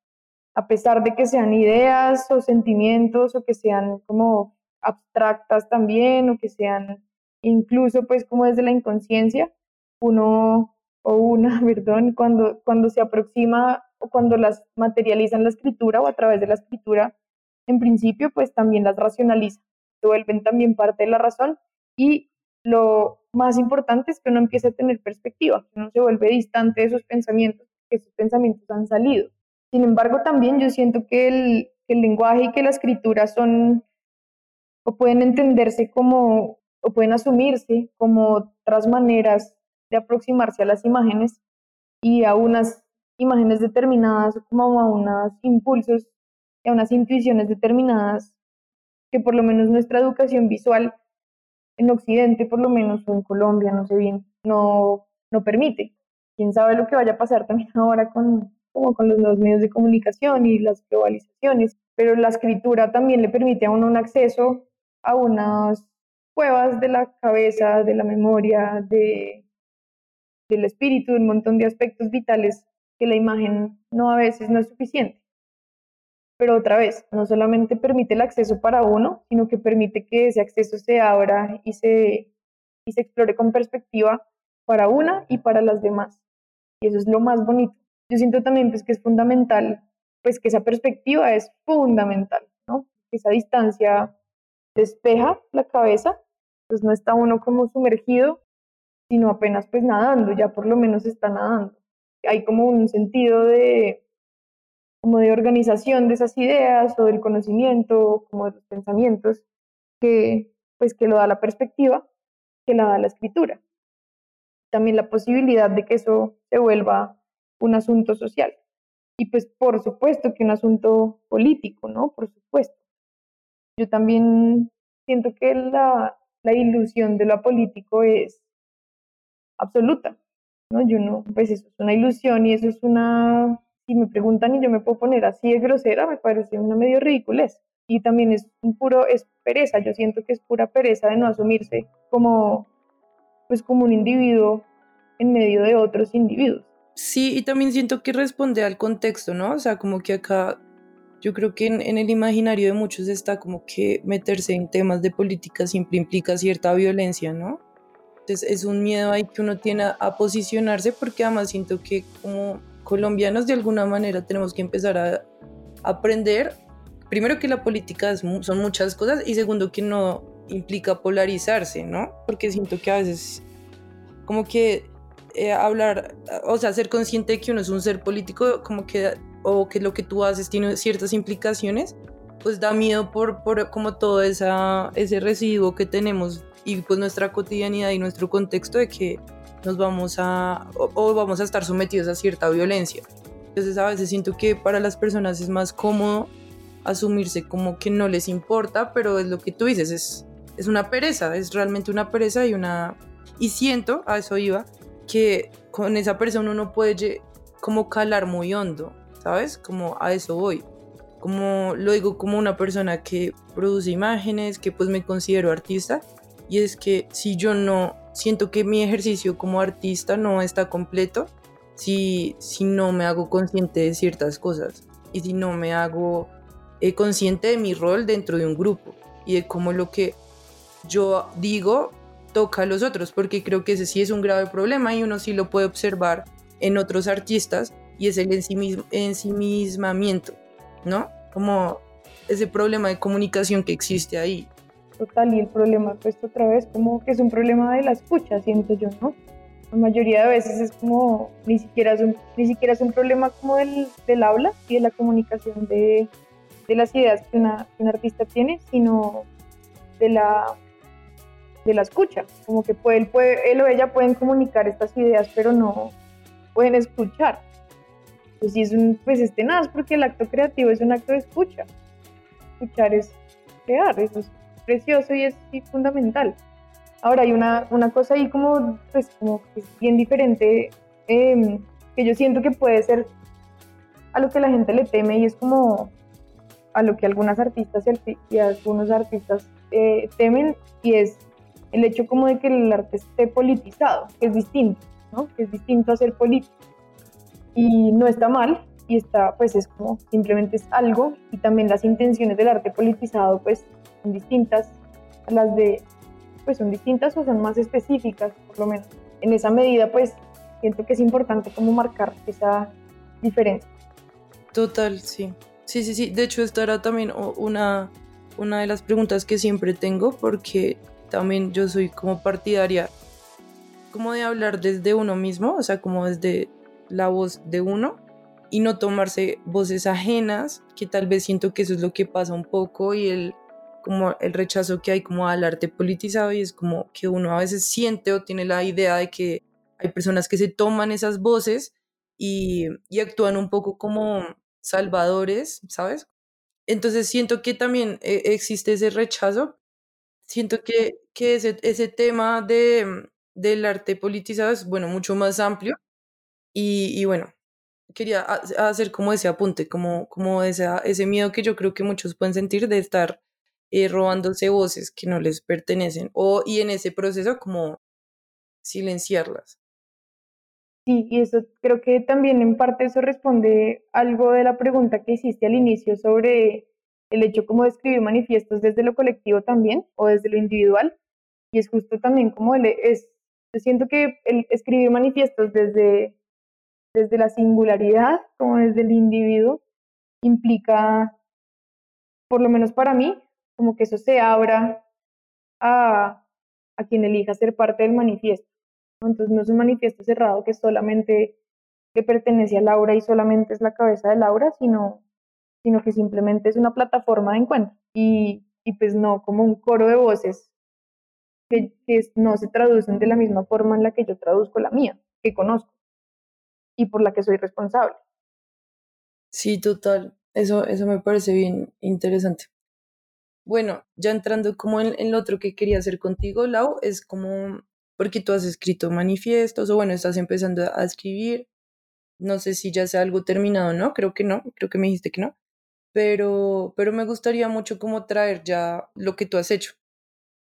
a pesar de que sean ideas o sentimientos o que sean como abstractas también o que sean incluso pues como desde la inconsciencia, uno o una, perdón, cuando, cuando se aproxima o cuando las materializan la escritura o a través de la escritura, en principio, pues también las racionaliza, se vuelven también parte de la razón y lo más importante es que uno empiece a tener perspectiva, que uno se vuelve distante de esos pensamientos, que esos pensamientos han salido. Sin embargo, también yo siento que el, que el lenguaje y que la escritura son o pueden entenderse como o pueden asumirse como otras maneras de aproximarse a las imágenes y a unas imágenes determinadas como a unos impulsos a unas intuiciones determinadas que por lo menos nuestra educación visual en Occidente, por lo menos, o en Colombia, no sé bien, no, no permite. Quién sabe lo que vaya a pasar también ahora con, como con los nuevos medios de comunicación y las globalizaciones, pero la escritura también le permite a uno un acceso a unas cuevas de la cabeza, de la memoria, de, del espíritu, un montón de aspectos vitales que la imagen no a veces no es suficiente pero otra vez, no solamente permite el acceso para uno, sino que permite que ese acceso se abra y se, y se explore con perspectiva para una y para las demás. Y eso es lo más bonito. Yo siento también pues, que es fundamental, pues que esa perspectiva es fundamental, ¿no? Esa distancia despeja la cabeza, pues no está uno como sumergido, sino apenas pues nadando, ya por lo menos está nadando. Hay como un sentido de, como de organización de esas ideas o del conocimiento, como de los pensamientos, que pues que lo da la perspectiva, que la da la escritura. También la posibilidad de que eso se vuelva un asunto social. Y pues por supuesto que un asunto político, ¿no? Por supuesto. Yo también siento que la, la ilusión de lo político es absoluta, ¿no? Yo no, pues eso es una ilusión y eso es una y me preguntan y yo me puedo poner así de grosera, me parece una medio ridiculez. Y también es un puro, es pereza, yo siento que es pura pereza de no asumirse como, pues como un individuo en medio de otros individuos. Sí, y también siento que responde al contexto, ¿no? O sea, como que acá yo creo que en, en, el imaginario de muchos está como que meterse en temas de política siempre implica cierta violencia, ¿no? Es un miedo ahí que uno tiene a posicionarse porque además siento que como colombianos de alguna manera tenemos que empezar a aprender, primero que la política son muchas cosas y segundo que no implica polarizarse, ¿no? Porque siento que a veces como que eh, hablar, o sea, ser consciente de que uno es un ser político, como que, o que lo que tú haces tiene ciertas implicaciones, pues da miedo por, por como todo esa, ese residuo que tenemos y pues nuestra cotidianidad y nuestro contexto de que nos vamos a o, vamos a estar sometidos a cierta violencia. Entonces a veces siento que para las personas es más cómodo asumirse como que no les importa, pero es lo que tú dices, es, es una pereza, es realmente una pereza y una... Y siento, a eso iba, que con esa persona uno puede como calar muy hondo, ¿sabes? Como a eso voy. Como lo digo como una persona que produce imágenes, que pues me considero artista, y es que si yo no siento que mi ejercicio como artista no está completo si, si no me hago consciente de ciertas cosas y si no me hago eh, consciente de mi rol dentro de un grupo y de cómo lo que yo digo toca a los otros, porque creo que ese sí es un grave problema y uno sí lo puede observar en otros artistas y es el ensimismamiento, ¿no? Como ese problema de comunicación que existe ahí total y el problema pues otra vez como que es un problema de la escucha, siento yo, ¿no? La mayoría de veces es como, ni siquiera es un, ni siquiera es un problema como del, del habla y de la comunicación de, de las ideas que, una, un artista tiene, sino de la de la escucha, como que puede, él, él o ella pueden comunicar estas ideas, pero no pueden escuchar. Pues sí es un, pues es tenaz, porque el acto creativo es un acto de escucha. Escuchar es crear, eso es precioso y es fundamental. Ahora hay una, una, cosa ahí como, pues, como bien diferente, em, que yo siento que puede ser a lo que la gente le teme y es como a lo que algunas artistas y algunos artistas eh, temen y es el hecho como de que el arte esté politizado, que es distinto, ¿no? Que es distinto a ser político. Y no está mal, y está, pues es como simplemente es algo, y también las intenciones del arte politizado, pues son distintas a las de, pues son distintas o son más específicas, por lo menos. En esa medida, pues siento que es importante como marcar esa diferencia. Total, sí. Sí, sí, sí. De hecho, esta era también una, una de las preguntas que siempre tengo porque también yo soy como partidaria como de hablar desde uno mismo, o sea, como desde la voz de uno y no tomarse voces ajenas, que tal vez siento que eso es lo que pasa un poco y el como el rechazo que hay como al arte politizado y es como que uno a veces siente o tiene la idea de que hay personas que se toman esas voces y, y actúan un poco como salvadores, ¿sabes? Entonces siento que también eh, existe ese rechazo. Siento que, que ese, ese tema de, del arte politizado es, bueno, mucho más amplio. Y, y bueno, quería hacer como ese apunte, como, como ese, ese miedo que yo creo que muchos pueden sentir de estar eh, robándose voces que no les pertenecen o y en ese proceso como silenciarlas. Sí, y eso creo que también en parte eso responde algo de la pregunta que hiciste al inicio sobre el hecho como de escribir manifiestos desde lo colectivo también o desde lo individual. Y es justo también como es, yo siento que el escribir manifiestos desde, desde la singularidad, como desde el individuo, implica, por lo menos para mí, como que eso se abra a, a quien elija ser parte del manifiesto. Entonces no es un manifiesto cerrado que solamente le pertenece a Laura y solamente es la cabeza de Laura, sino, sino que simplemente es una plataforma de encuentro y, y pues no como un coro de voces que, que, no se traducen de la misma forma en la que yo traduzco la mía, que conozco y por la que soy responsable. Sí, total. Eso, eso me parece bien interesante. Bueno, ya entrando como en, lo otro que quería hacer contigo, Lau, es como porque tú has escrito manifiestos o bueno, estás empezando a escribir. No sé si ya sea algo terminado, ¿no? Creo que no, creo que me dijiste que no. Pero, pero me gustaría mucho como traer ya lo que tú has hecho.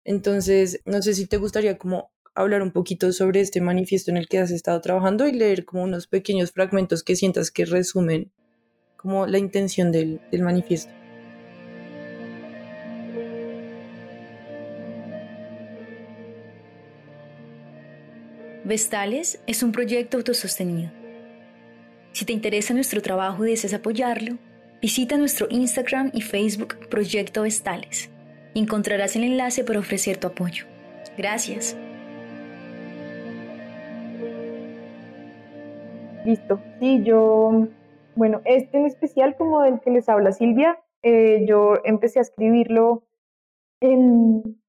Entonces, no sé si te gustaría como hablar un poquito sobre este manifiesto en el que has estado trabajando y leer como unos pequeños fragmentos que sientas que resumen como la intención del, del manifiesto. Vestales es un proyecto autosostenido. Si te interesa nuestro trabajo y deseas apoyarlo, visita nuestro Instagram y Facebook Proyecto Vestales. Encontrarás el enlace para ofrecer tu apoyo. Gracias. Listo. Sí, yo, bueno, este en especial como del que les habla Silvia, eh, yo empecé a escribirlo en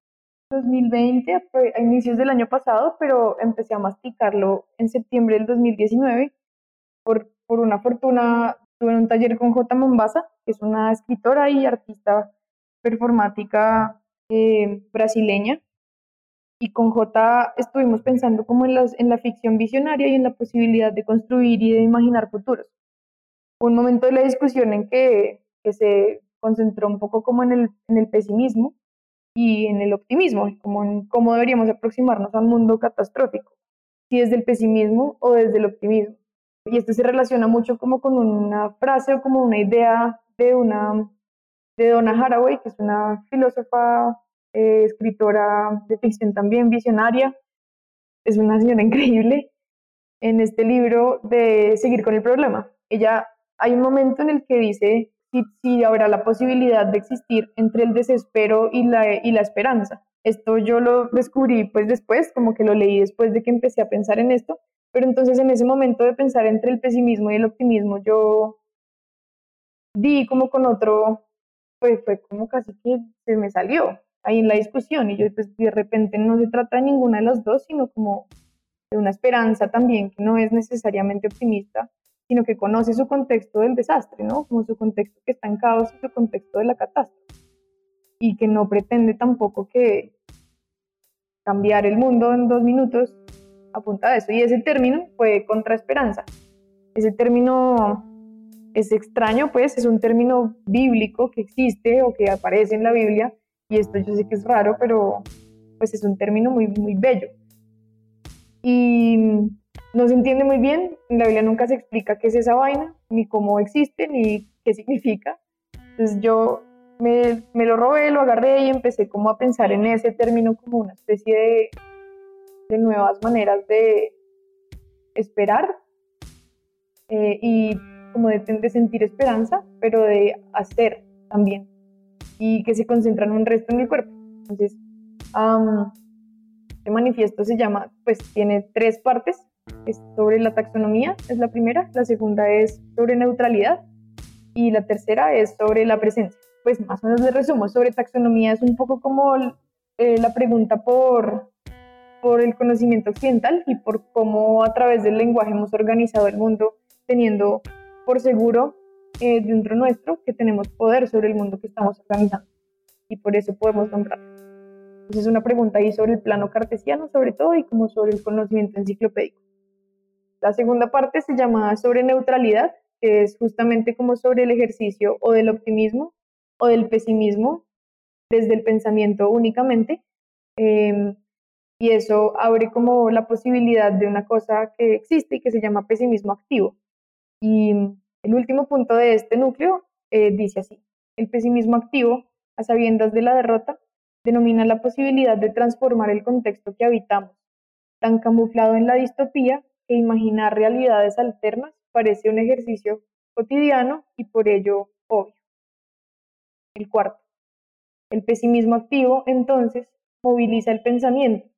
2020, a inicios del año pasado, pero empecé a masticarlo en septiembre del 2019. Por, por una fortuna, tuve un taller con J. Mombasa, que es una escritora y artista performática eh, brasileña. Y con J estuvimos pensando como en, las, en la ficción visionaria y en la posibilidad de construir y de imaginar futuros. un momento de la discusión en que, que se concentró un poco como en el, en el pesimismo y en el optimismo, como en cómo deberíamos aproximarnos a un mundo catastrófico, si desde el pesimismo o desde el optimismo. Y esto se relaciona mucho como con una frase o como una idea de una de Donna Haraway, que es una filósofa, eh, escritora de ficción también, visionaria. Es una señora increíble en este libro de Seguir con el problema. Ella, hay un momento en el que dice si, habrá la posibilidad de existir entre el desespero y la, y la esperanza. Esto yo lo descubrí pues después, como que lo leí después de que empecé a pensar en esto, pero entonces en ese momento de pensar entre el pesimismo y el optimismo, yo di como con otro, pues fue como casi que se me salió. ahí en la discusión y yo pues de repente no se trata de ninguna de las dos, sino como de una esperanza también que no es necesariamente optimista, sino que conoce su contexto del desastre, ¿no? Como su contexto que está en caos y su contexto de la catástrofe. Y que no pretende tampoco que cambiar el mundo en dos minutos apunta a eso. Y ese término fue contraesperanza. Ese término es extraño, pues es un término bíblico que existe o que aparece en la Biblia. Y esto yo sé que es raro, pero pues es un término muy, muy bello. Y no se entiende muy bien, en la Biblia nunca se explica qué es esa vaina, ni cómo existe, ni qué significa. Entonces yo me, me, lo robé, lo agarré y empecé como a pensar en ese término como una especie de, de nuevas maneras de esperar eh, y como de, sentir esperanza, pero de hacer también y que se concentra en un resto en el cuerpo. Entonces, este manifiesto se llama, pues tiene tres partes, es sobre la taxonomía, es la primera, la segunda es sobre neutralidad y la tercera es sobre la presencia pues más o menos le resumo, sobre taxonomía es un poco como eh, la pregunta por, por el conocimiento occidental y por cómo a través del lenguaje hemos organizado el mundo teniendo por seguro eh, dentro nuestro que tenemos poder sobre el mundo que estamos organizando y por eso podemos nombrarlo. Entonces es una pregunta ahí sobre el plano cartesiano sobre todo y como sobre el conocimiento enciclopédico. La segunda parte se llama sobre neutralidad, que es justamente como sobre el ejercicio o del optimismo o del pesimismo desde el pensamiento únicamente. Em, y eso abre como la posibilidad de una cosa que existe y que se llama pesimismo activo. Y el último punto de este núcleo eh, dice así, el pesimismo activo, a sabiendas de la derrota, denomina la posibilidad de transformar el contexto que habitamos, tan camuflado en la distopía que imaginar realidades alternas parece un ejercicio cotidiano y por ello obvio. El cuarto, el pesimismo activo, entonces, moviliza el pensamiento,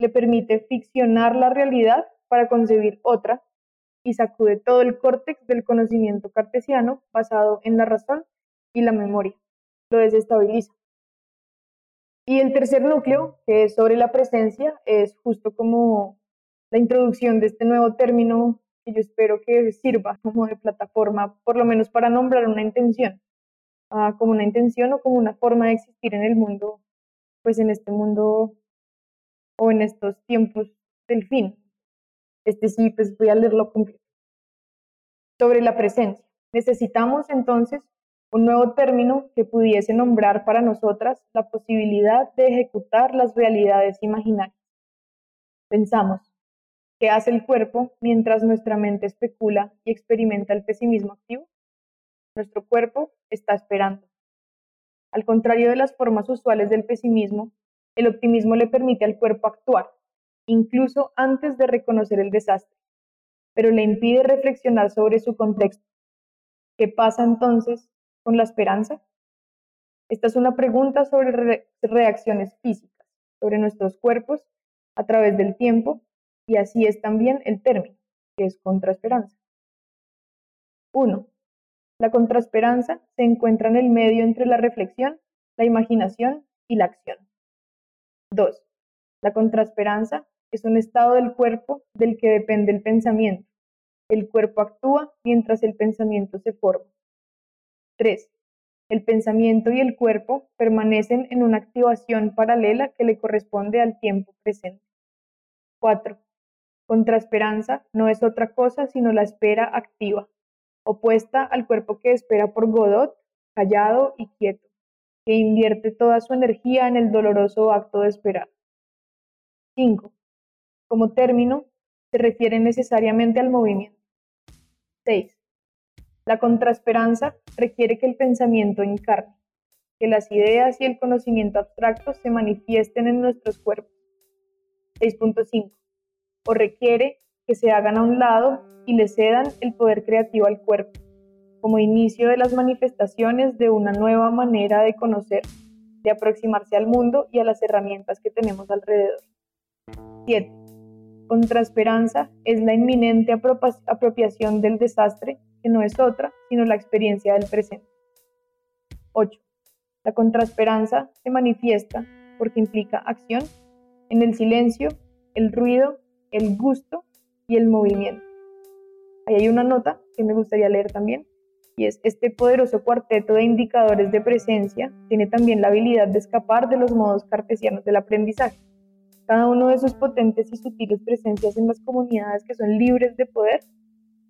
le permite ficcionar la realidad para concebir otra y sacude todo el córtex del conocimiento cartesiano basado en la razón y la memoria. Lo desestabiliza. Y el tercer núcleo, que es sobre la presencia, es justo como la introducción de este nuevo término que yo espero que sirva como de plataforma, por lo menos para nombrar una intención como una intención o como una forma de existir en el mundo, pues en este mundo o en estos tiempos del fin. Este sí, pues voy a leerlo completo. Sobre la presencia. Necesitamos entonces un nuevo término que pudiese nombrar para nosotras la posibilidad de ejecutar las realidades imaginarias. Pensamos, ¿qué hace el cuerpo mientras nuestra mente especula y experimenta el pesimismo activo? Nuestro cuerpo está esperando. Al contrario de las formas usuales del pesimismo, el optimismo le permite al cuerpo actuar, incluso antes de reconocer el desastre, pero le impide reflexionar sobre su contexto. ¿Qué pasa entonces con la esperanza? Esta es una pregunta sobre reacciones físicas, sobre nuestros cuerpos a través del tiempo, y así es también el término, que es contraesperanza. 1. La contraesperanza se encuentra en el medio entre la reflexión, la imaginación y la acción. 2. La contraesperanza es un estado del cuerpo del que depende el pensamiento. El cuerpo actúa mientras el pensamiento se forma. 3. El pensamiento y el cuerpo permanecen en una activación paralela que le corresponde al tiempo presente. 4. Contraesperanza no es otra cosa sino la espera activa opuesta al cuerpo que espera por Godot, callado y quieto, que invierte toda su energía en el doloroso acto de esperar. 5. Como término, se refiere necesariamente al movimiento. 6. La contraesperanza requiere que el pensamiento encarne, que las ideas y el conocimiento abstracto se manifiesten en nuestros cuerpos. 6.5. O requiere que se hagan a un lado y le cedan el poder creativo al cuerpo, como inicio de las manifestaciones de una nueva manera de conocer, de aproximarse al mundo y a las herramientas que tenemos alrededor. 7. Contrasperanza es la inminente apropiación del desastre, que no es otra, sino la experiencia del presente. 8. La contraesperanza se manifiesta porque implica acción en el silencio, el ruido, el gusto y el movimiento. Ahí hay una nota que me gustaría leer también, y es este poderoso cuarteto de indicadores de presencia tiene también la habilidad de escapar de los modos cartesianos del aprendizaje. Cada uno de sus potentes y sutiles presencias en las comunidades que son libres de poder,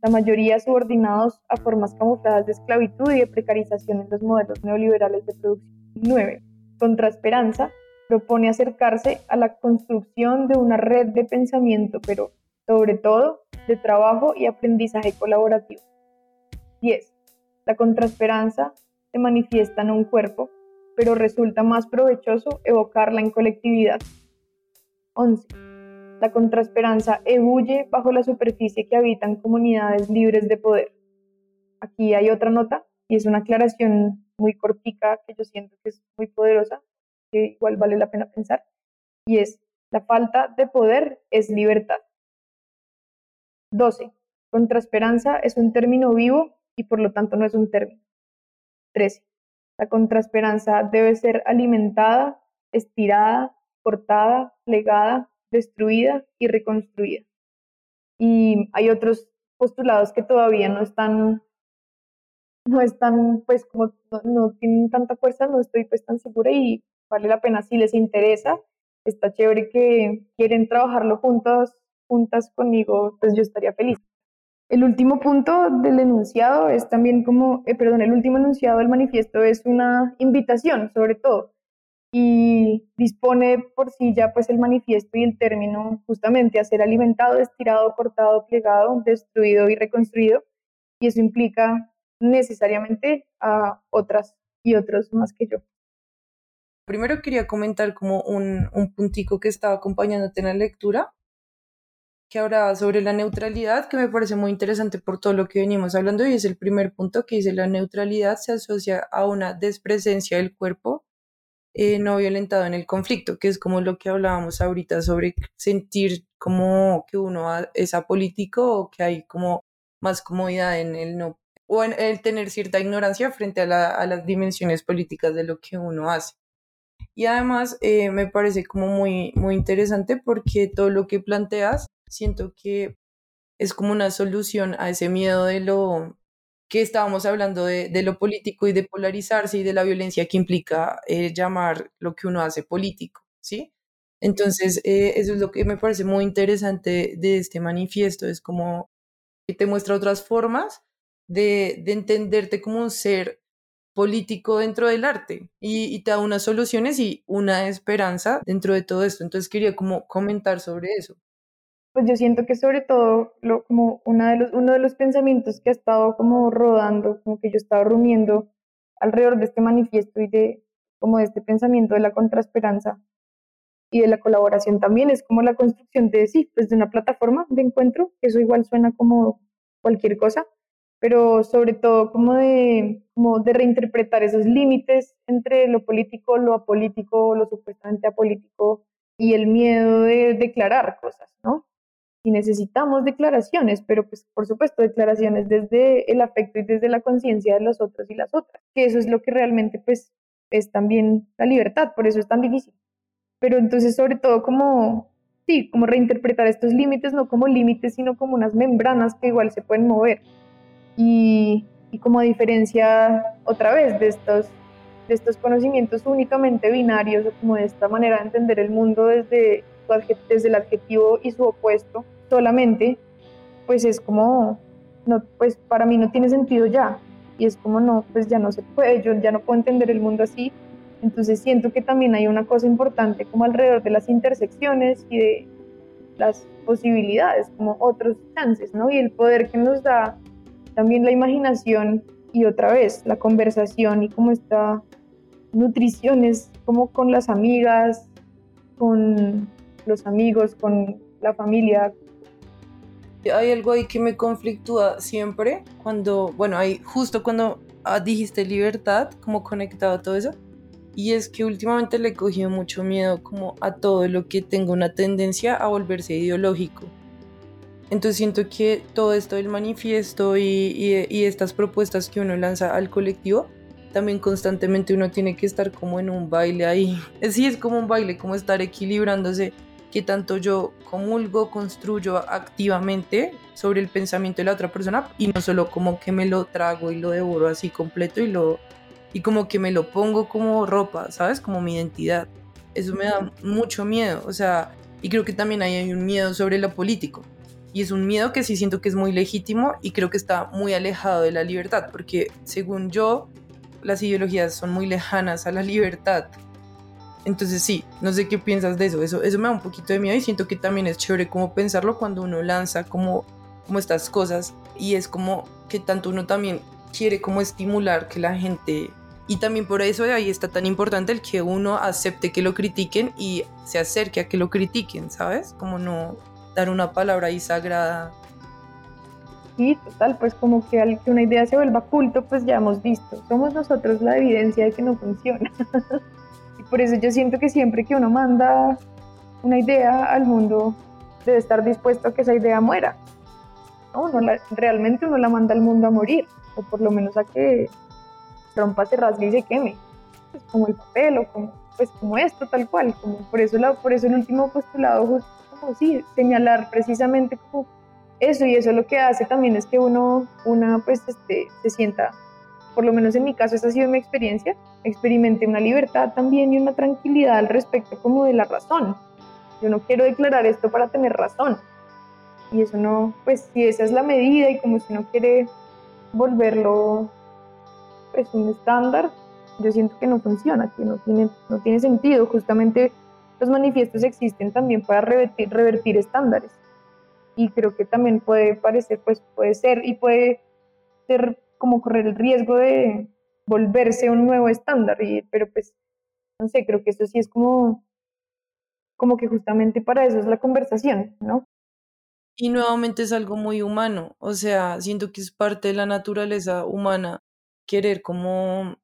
la mayoría subordinados a formas camufladas de esclavitud y de precarización en los modelos neoliberales de producción. 9. Contraesperanza propone acercarse a la construcción de una red de pensamiento, pero sobre todo de trabajo y aprendizaje colaborativo. 10. La contraesperanza se manifiesta en un cuerpo, pero resulta más provechoso evocarla en colectividad. 11. La contraesperanza ebulle bajo la superficie que habitan comunidades libres de poder. Aquí hay otra nota y es una aclaración muy cortica que yo siento que es muy poderosa, que igual vale la pena pensar, y es la falta de poder es libertad. 12. Contraesperanza es un término vivo y por lo tanto no es un término. 13. La contraesperanza debe ser alimentada, estirada, cortada, plegada, destruida y reconstruida. Y hay otros postulados que todavía no están, no están, pues como no, tienen tanta fuerza, no estoy pues tan segura y vale la pena si les interesa. Está chévere que quieren trabajarlo juntos, juntas conmigo, pues yo estaría feliz. El último punto del enunciado es también como, eh, perdón, el último enunciado del manifiesto es una invitación, sobre todo, y dispone por sí ya pues el manifiesto y el término justamente a ser alimentado, estirado, cortado, plegado, destruido y reconstruido, y eso implica necesariamente a otras y otros más que yo. Primero quería comentar como un, un puntico que estaba acompañándote en la lectura, que hablaba sobre la neutralidad, que me parece muy interesante por todo lo que venimos hablando, y es el primer punto que dice la neutralidad se asocia a una despresencia del cuerpo eh, no violentado en el conflicto, que es como lo que hablábamos ahorita sobre sentir como que uno es apolítico o que hay como más comodidad en el no, o en el tener cierta ignorancia frente a, a las dimensiones políticas de lo que uno hace. Y además eh, me parece como muy, muy interesante porque todo lo que planteas siento que es como una solución a ese miedo de lo que estábamos hablando de, de lo político y de polarizarse y de la violencia que implica eh, llamar lo que uno hace político, ¿sí? Entonces, eh, eso es lo que me parece muy interesante de este manifiesto, es como que te muestra otras formas de, de entenderte como un ser político dentro del arte y, y, te da unas soluciones y una esperanza dentro de todo esto. Entonces quería como comentar sobre eso pues yo siento que sobre todo lo, como una de los, uno de los pensamientos que ha estado como rodando, como que yo estaba rumiendo alrededor de este manifiesto y de como de este pensamiento de la contraesperanza y de la colaboración también es como la construcción de sí, pues de una plataforma de encuentro, eso igual suena como cualquier cosa, pero sobre todo como de, como de reinterpretar esos límites entre lo político, lo apolítico, lo supuestamente apolítico y el miedo de declarar cosas, ¿no? y necesitamos declaraciones, pero pues por supuesto declaraciones desde el afecto y desde la conciencia de los otros y las otras, que eso es lo que realmente pues es también la libertad, por eso es tan difícil. Pero entonces sobre todo como, sí, como reinterpretar estos límites, no como límites, sino como unas membranas que igual se pueden mover. Y, y como diferencia otra vez de estos, de estos conocimientos únicamente binarios o como de esta manera de entender el mundo desde desde el adjetivo y su opuesto solamente, pues es como, no, pues para mí no tiene sentido ya. Y es como, no, pues ya no se puede, yo ya no puedo entender el mundo así. Entonces siento que también hay una cosa importante como alrededor de las intersecciones y de las posibilidades, como otros chances, ¿no? Y el poder que nos da también la imaginación y otra vez la conversación y como esta nutrición es como con las amigas, con los amigos, con la familia. Hay algo ahí que me conflictúa siempre cuando, bueno, hay justo cuando ah, dijiste libertad, como conectado a todo eso, y es que últimamente le he cogido mucho miedo como a todo lo que tenga una tendencia a volverse ideológico. Entonces siento que todo esto del manifiesto y, y, y estas propuestas que uno lanza al colectivo también constantemente uno tiene que estar como en un baile ahí. Sí, es como un baile, como estar equilibrándose, que tanto yo comulgo, construyo activamente sobre el pensamiento de la otra persona y no solo como que me lo trago y lo devoro así completo y lo y como que me lo pongo como ropa, ¿sabes? Como mi identidad. Eso me da mucho miedo, o sea, y creo que también hay un miedo sobre lo político. Y es un miedo que sí siento que es muy legítimo y creo que está muy alejado de la libertad, porque según yo, las ideologías son muy lejanas a la libertad. Entonces sí, no sé qué piensas de eso. Eso, eso me da un poquito de miedo y siento que también es chévere como pensarlo cuando uno lanza como, como estas cosas y es como que tanto uno también quiere como estimular que la gente y también por eso ahí está tan importante el que uno acepte que lo critiquen y se acerque a que lo critiquen, ¿sabes? Como no dar una palabra ahí sagrada. Sí, total, pues como que una idea se vuelva culto, pues ya hemos visto, somos nosotros la evidencia de que no funciona. y por eso yo siento que siempre que uno manda una idea al mundo, debe estar dispuesto a que esa idea muera. ¿no? realmente uno la manda al mundo a morir, o por lo menos a que trompa se rasgue y se queme, pues como el papel o como, pues como esto tal cual, como por eso, la, por eso el último postulado como sí, señalar precisamente como eso y eso lo que hace también es que uno, una pues este, se sienta, por lo menos en mi caso esa ha sido mi experiencia, experimente una libertad también y una tranquilidad al respecto como de la razón. Yo no quiero declarar esto para tener razón. Y eso no, pues si esa es la medida y como si no quiere volverlo es un estándar, yo siento que no funciona, que no tiene, no tiene sentido. Justamente los manifiestos existen también para revertir, revertir estándares. Y creo que también puede parecer, pues puede ser y puede ser como correr el riesgo de volverse un nuevo estándar. Y, pero pues, no sé, creo que eso sí es como, como que justamente para eso es la conversación, ¿no? Y nuevamente es algo muy humano, o sea, siento que es parte de la naturaleza humana querer como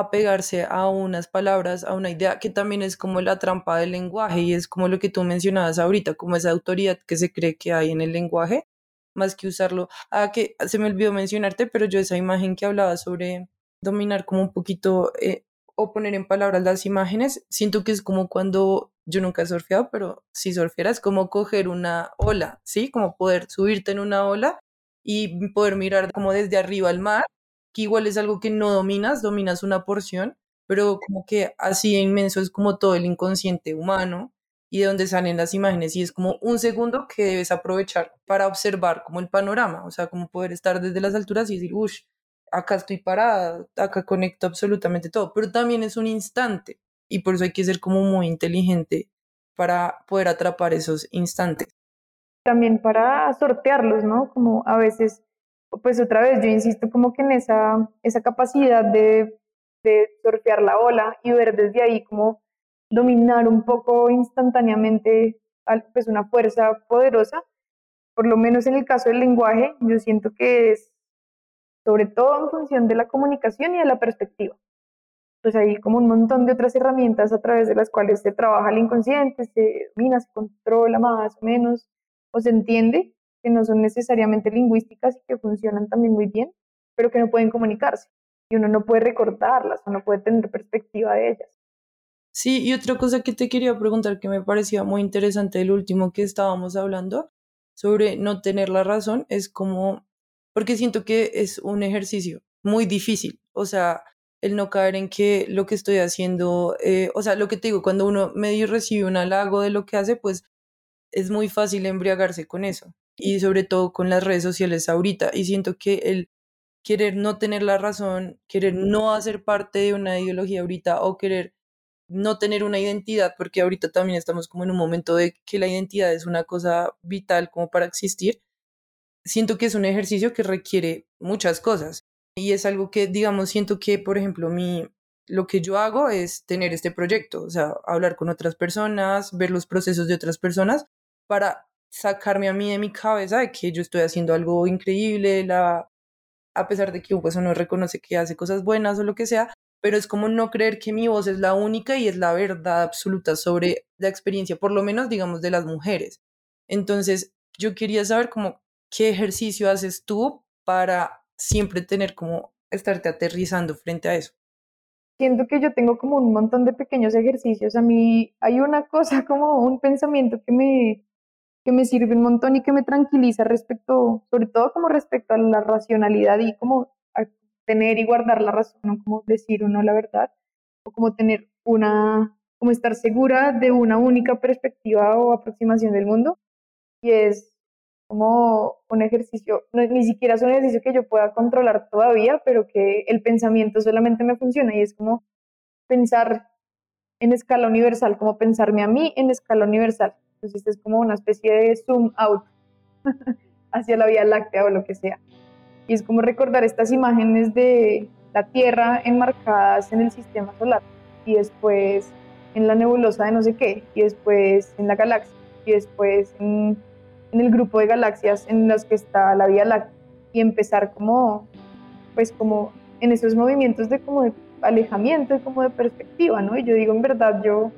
apegarse a unas palabras, a una idea que también es como la trampa del lenguaje y es como lo que tú mencionabas ahorita, como esa autoridad que se cree que hay en el lenguaje, más que usarlo. Ah, que se me olvidó mencionarte, pero yo esa imagen que hablaba sobre dominar como un poquito eh, o poner en palabras las imágenes, siento que es como cuando yo nunca he surfeado, pero si surfearas, como coger una ola, ¿sí? Como poder subirte en una ola y poder mirar como desde arriba al mar que igual es algo que no dominas, dominas una porción, pero como que así inmenso es como todo el inconsciente humano y de donde salen las imágenes y es como un segundo que debes aprovechar para observar como el panorama, o sea, como poder estar desde las alturas y decir, uff, acá estoy parada, acá conecto absolutamente todo, pero también es un instante y por eso hay que ser como muy inteligente para poder atrapar esos instantes. También para sortearlos, ¿no? Como a veces pues otra vez yo insisto como que en esa, esa capacidad de, de surfear la ola y ver desde ahí como dominar un poco instantáneamente pues una fuerza poderosa, por lo menos en el caso del lenguaje, yo siento que es sobre todo en función de la comunicación y de la perspectiva. Pues hay como un montón de otras herramientas a través de las cuales se trabaja el inconsciente, se domina, se controla más o menos, o se entiende, que no son necesariamente lingüísticas y que funcionan también muy bien, pero que no pueden comunicarse. Y uno no puede recortarlas, uno puede tener perspectiva de ellas. Sí, y otra cosa que te quería preguntar que me parecía muy interesante el último que estábamos hablando sobre no tener la razón es como, porque siento que es un ejercicio muy difícil, o sea, el no caer en que lo que estoy haciendo, eh, o sea, lo que te digo, cuando uno medio recibe un halago de lo que hace, pues es muy fácil embriagarse con eso y sobre todo con las redes sociales ahorita. Y siento que el querer no tener la razón, querer no hacer parte de una ideología ahorita o querer no tener una identidad, porque ahorita también estamos como en un momento de que la identidad es una cosa vital como para existir, siento que es un ejercicio que requiere muchas cosas. Y es algo que, digamos, siento que, por ejemplo, mi, lo que yo hago es tener este proyecto, o sea, hablar con otras personas, ver los procesos de otras personas para sacarme a mí de mi cabeza de que yo estoy haciendo algo increíble, la, a pesar de que pues, uno reconoce que hace cosas buenas o lo que sea, pero es como no creer que mi voz es la única y es la verdad absoluta sobre la experiencia, por lo menos digamos, de las mujeres. Entonces, yo quería saber como qué ejercicio haces tú para siempre tener como estarte aterrizando frente a eso. siento que yo tengo como un montón de pequeños ejercicios. A mí hay una cosa como un pensamiento que me, que me sirve un montón y que me tranquiliza respecto, sobre todo como respecto a la racionalidad y como tener y guardar la razón, como decir o no la verdad, o como tener una, como estar segura de una única perspectiva o aproximación del mundo. Y es como un ejercicio, no, ni siquiera es un ejercicio que yo pueda controlar todavía, pero que el pensamiento solamente me funciona y es como pensar en escala universal, como pensarme a mí en escala universal. Entonces es como una especie de zoom out hacia la Vía Láctea o lo que sea. Y es como recordar estas imágenes de la Tierra enmarcadas en el sistema solar y después en la nebulosa de no sé qué, y después en la galaxia, y después en en el grupo de galaxias en las que está la Vía Láctea y empezar como, pues como en esos movimientos de como de alejamiento como de perspectiva, ¿no? Y yo digo, en verdad, yo,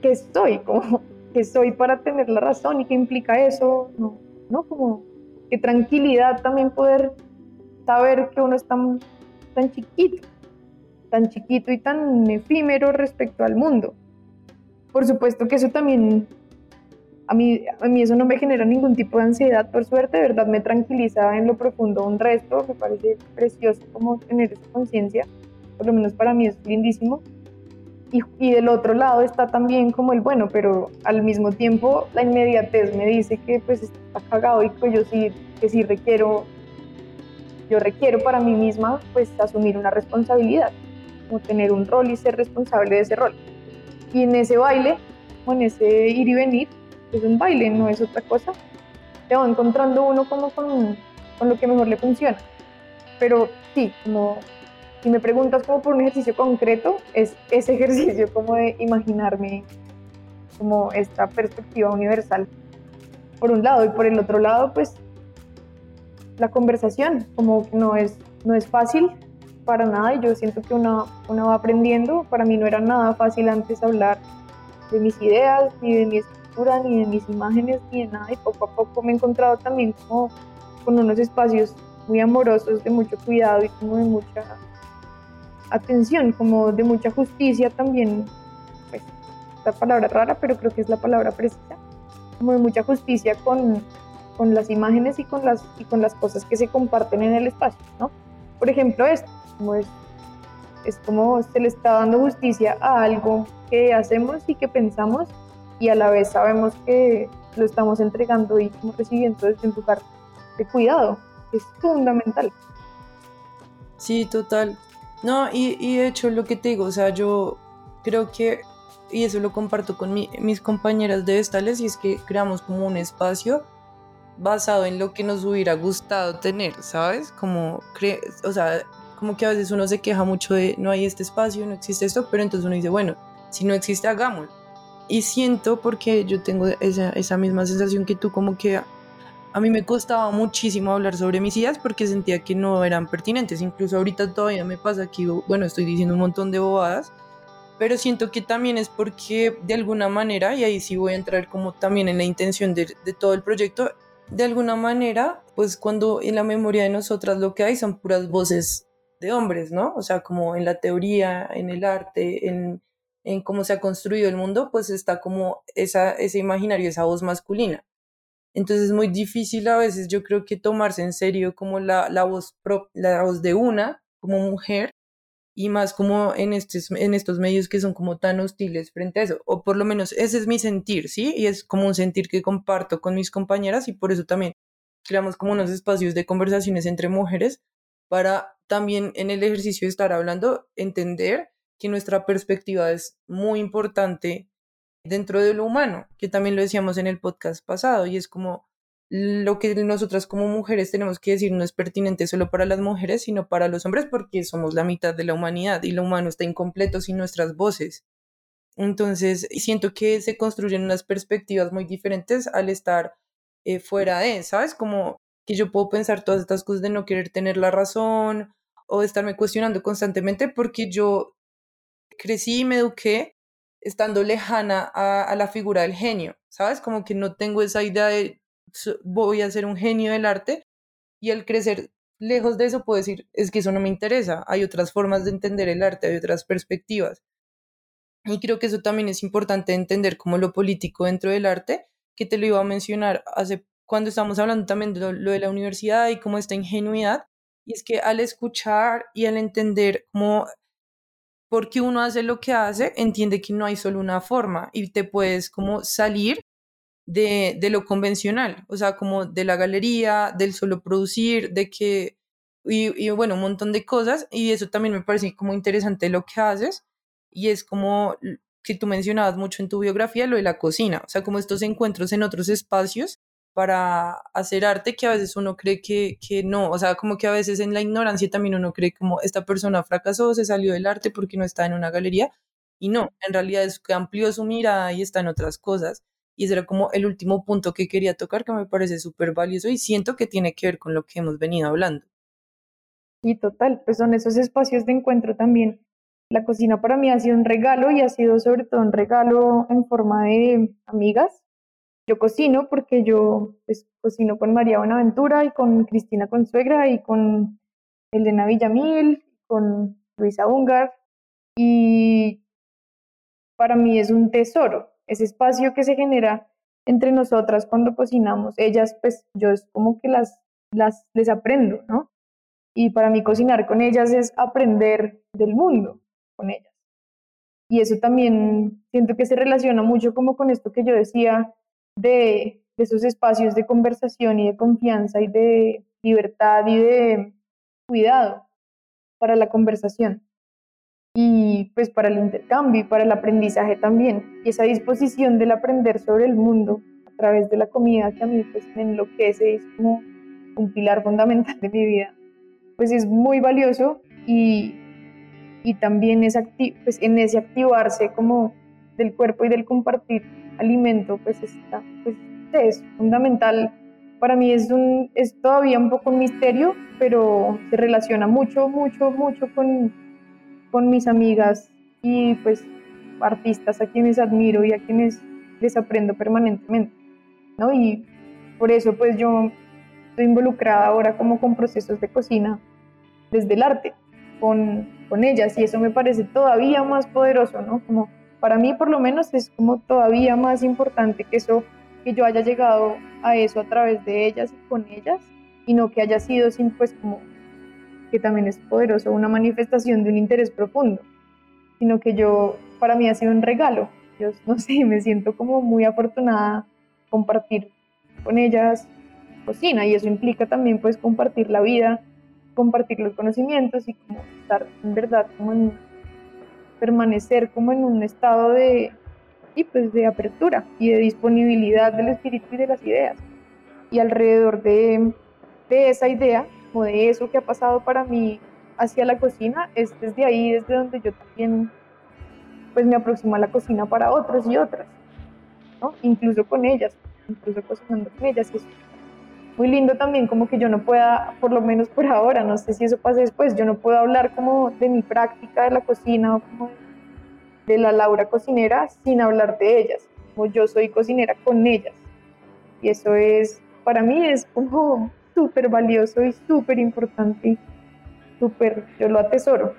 ¿qué soy? Como, ¿qué soy para tener la razón y qué implica eso? No, ¿no? Como, qué tranquilidad también poder saber que uno es tan, tan chiquito, tan chiquito y tan efímero respecto al mundo. Por supuesto que eso también a mí, a mí eso no me genera ningún tipo de ansiedad, por suerte, de verdad me tranquiliza en lo profundo un resto, me parece precioso como tener esa conciencia, por lo menos para mí es lindísimo. Y, y, del otro lado está también como el bueno, pero al mismo tiempo la inmediatez me dice que pues está cagado y que yo sí, que sí requiero, yo requiero para mí misma pues asumir una responsabilidad, como tener un rol y ser responsable de ese rol. Y en ese baile, o en ese ir y venir, es un baile, no es otra cosa. Se va encontrando uno como con, con lo que mejor le funciona. Pero sí, como si me preguntas como por un ejercicio concreto, es ese ejercicio como de imaginarme como esta perspectiva universal por un lado y por el otro lado pues la conversación como no es no es fácil para nada y yo siento que uno, uno va aprendiendo para mí no era nada fácil antes hablar de mis ideas ni de mis ni de mis imágenes, ni de nada. Y poco a poco me he encontrado también como con unos espacios muy amorosos, de mucho cuidado y como de mucha atención, como de mucha justicia también. Pues, esta palabra rara, pero creo que es la palabra precisa. Como de mucha justicia con, con las imágenes y con las, y con las cosas que se comparten en el espacio, ¿no? Por ejemplo, esto, como es, es como se le está dando justicia a algo que hacemos y que pensamos y a la vez sabemos que lo estamos entregando y recibiendo desde un lugar de cuidado, es fundamental. Sí, total. No, y, y, de hecho lo que te digo, o sea, yo creo que, y eso lo comparto con mis compañeras de Vestales, y es que creamos como un espacio basado en lo que nos hubiera gustado tener, ¿sabes? Como, o sea, como que a veces uno se queja mucho de no hay este espacio, no existe esto, pero entonces uno dice, bueno, si no existe, hagámoslo y siento, porque yo tengo esa, esa misma sensación que tú, como que a mí me costaba muchísimo hablar sobre mis ideas porque sentía que no eran pertinentes. Incluso ahorita todavía me pasa que, bueno, estoy diciendo un montón de bobadas, pero siento que también es porque de alguna manera, y ahí sí voy a entrar como también en la intención de, todo el proyecto, de alguna manera, pues cuando en la memoria de nosotras lo que hay son puras voces de hombres, ¿no? O sea, como en la teoría, en el arte, en en cómo se ha construido el mundo, pues está como esa, ese imaginario, esa voz masculina. Entonces es muy difícil a veces, yo creo que tomarse en serio como la, la, voz, la voz de una, como mujer, y más como en estos, en estos medios que son como tan hostiles frente a eso, o por lo menos ese es mi sentir, ¿sí? Y es como un sentir que comparto con mis compañeras y por eso también creamos como unos espacios de conversaciones entre mujeres para también en el ejercicio de estar hablando, entender que nuestra perspectiva es muy importante dentro de lo humano, que también lo decíamos en el podcast pasado, y es como lo que nosotras como mujeres tenemos que decir no es pertinente solo para las mujeres, sino para los hombres, porque somos la mitad de la humanidad y lo humano está incompleto sin nuestras voces. Entonces, siento que se construyen unas perspectivas muy diferentes al estar eh, fuera de, ¿sabes? Como que yo puedo pensar todas estas cosas de no querer tener la razón o de estarme cuestionando constantemente porque yo crecí y me eduqué estando lejana a, la figura del genio, ¿sabes? Como que no tengo esa idea de voy a ser un genio del arte y al crecer lejos de eso puedo decir, es que eso no me interesa, hay otras formas de entender el arte, hay otras perspectivas. Y creo que eso también es importante entender como lo político dentro del arte, que te lo iba a mencionar hace cuando estamos hablando también de lo, de la universidad y como esta ingenuidad, y es que al escuchar y al entender cómo porque uno hace lo que hace, entiende que no hay solo una forma y te puedes como salir de, de, lo convencional, o sea, como de la galería, del solo producir, de que, y, y, bueno, un montón de cosas, y eso también me parece como interesante lo que haces, y es como que tú mencionabas mucho en tu biografía, lo de la cocina, o sea, como estos encuentros en otros espacios para hacer arte que a veces uno cree que, que no, o sea, como que a veces en la ignorancia también uno cree como esta persona fracasó, se salió del arte porque no está en una galería, y no, en realidad es que amplió su mirada y está en otras cosas. Y ese era como el último punto que quería tocar, que me parece súper valioso y siento que tiene que ver con lo que hemos venido hablando. Y total, pues son esos espacios de encuentro también. La cocina para mí ha sido un regalo y ha sido sobre todo un regalo en forma de amigas. Yo cocino porque yo pues, cocino con María Buenaventura y con Cristina Consuegra y con Elena Villamil, con Luisa Ungar. Y para mí es un tesoro ese espacio que se genera entre nosotras cuando cocinamos, ellas, pues yo es como que las, las les aprendo, ¿no? Y para mí cocinar con ellas es aprender del mundo con ellas. Y eso también siento que se relaciona mucho como con esto que yo decía de, esos espacios de conversación y de confianza y de libertad y de cuidado para la conversación y pues para el intercambio y para el aprendizaje también. Y esa disposición del aprender sobre el mundo a través de la comida que a mí pues me enloquece, es como un pilar fundamental de mi vida, pues es muy valioso y, y también es pues en ese activarse como del cuerpo y del compartir alimento, pues está, pues es fundamental. Para mí es, un, es todavía un poco un misterio, pero se relaciona mucho, mucho, mucho con, con mis amigas y pues artistas a quienes admiro y a quienes les aprendo permanentemente, ¿no? Y por eso pues yo estoy involucrada ahora como con procesos de cocina desde el arte, con, con ellas y eso me parece todavía más poderoso, ¿no? Como para mí por lo menos es como todavía más importante que eso, que yo haya llegado a eso a través de ellas y con ellas y no que haya sido sin pues como que también es poderoso, una manifestación de un interés profundo, sino que yo, para mí ha sido un regalo. Yo no sé, me siento como muy afortunada compartir con ellas cocina y eso implica también pues compartir la vida, compartir los conocimientos y como estar en verdad como en permanecer como en un estado de y pues de apertura y de disponibilidad del espíritu y de las ideas. Y alrededor de, de esa idea como de eso que ha pasado para mí hacia la cocina, es desde ahí, desde donde yo también pues me aproximo a la cocina para otros y otras, ¿no? Incluso con ellas, incluso cocinando con ellas. Muy lindo también como que yo no pueda, por lo menos por ahora, no sé si eso pasa después, yo no puedo hablar como de mi práctica de la cocina o como de la Laura cocinera sin hablar de ellas, como yo soy cocinera con ellas. Y eso es, para mí es como súper valioso y súper importante y súper, yo lo atesoro.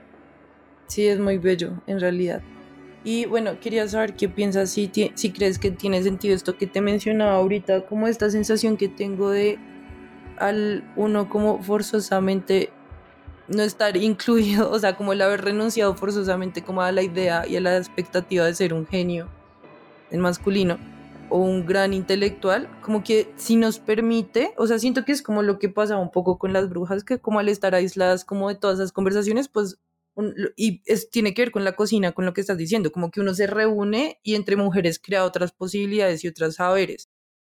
Sí, es muy bello en realidad. Y bueno, quería saber qué piensas, si, si crees que tiene sentido esto que te mencionaba ahorita, como esta sensación que tengo de al uno como forzosamente no estar incluido, o sea, como el haber renunciado forzosamente como a la idea y a la expectativa de ser un genio en masculino o un gran intelectual, como que si nos permite, o sea, siento que es como lo que pasa un poco con las brujas, que como al estar aisladas como de todas esas conversaciones, pues, y es, tiene que ver con la cocina, con lo que estás diciendo, como que uno se reúne y entre mujeres crea otras posibilidades y otras saberes.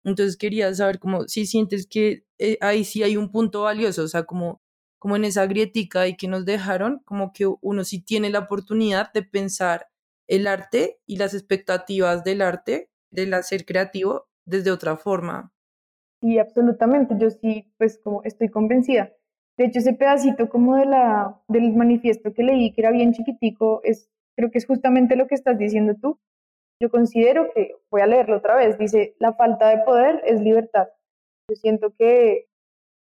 Entonces quería saber como si sientes que eh, ahí sí hay un punto valioso, o sea, como, como en esa grietica y que nos dejaron, como que uno sí tiene la oportunidad de pensar el arte y las expectativas del arte del hacer creativo desde otra forma. Sí, absolutamente. Yo sí, pues como estoy convencida. De hecho, ese pedacito como del manifiesto que leí, que era bien chiquitico, es, creo que es justamente lo que estás diciendo tú. Yo considero que, voy a leerlo otra vez, dice, la falta de poder es libertad. Yo siento que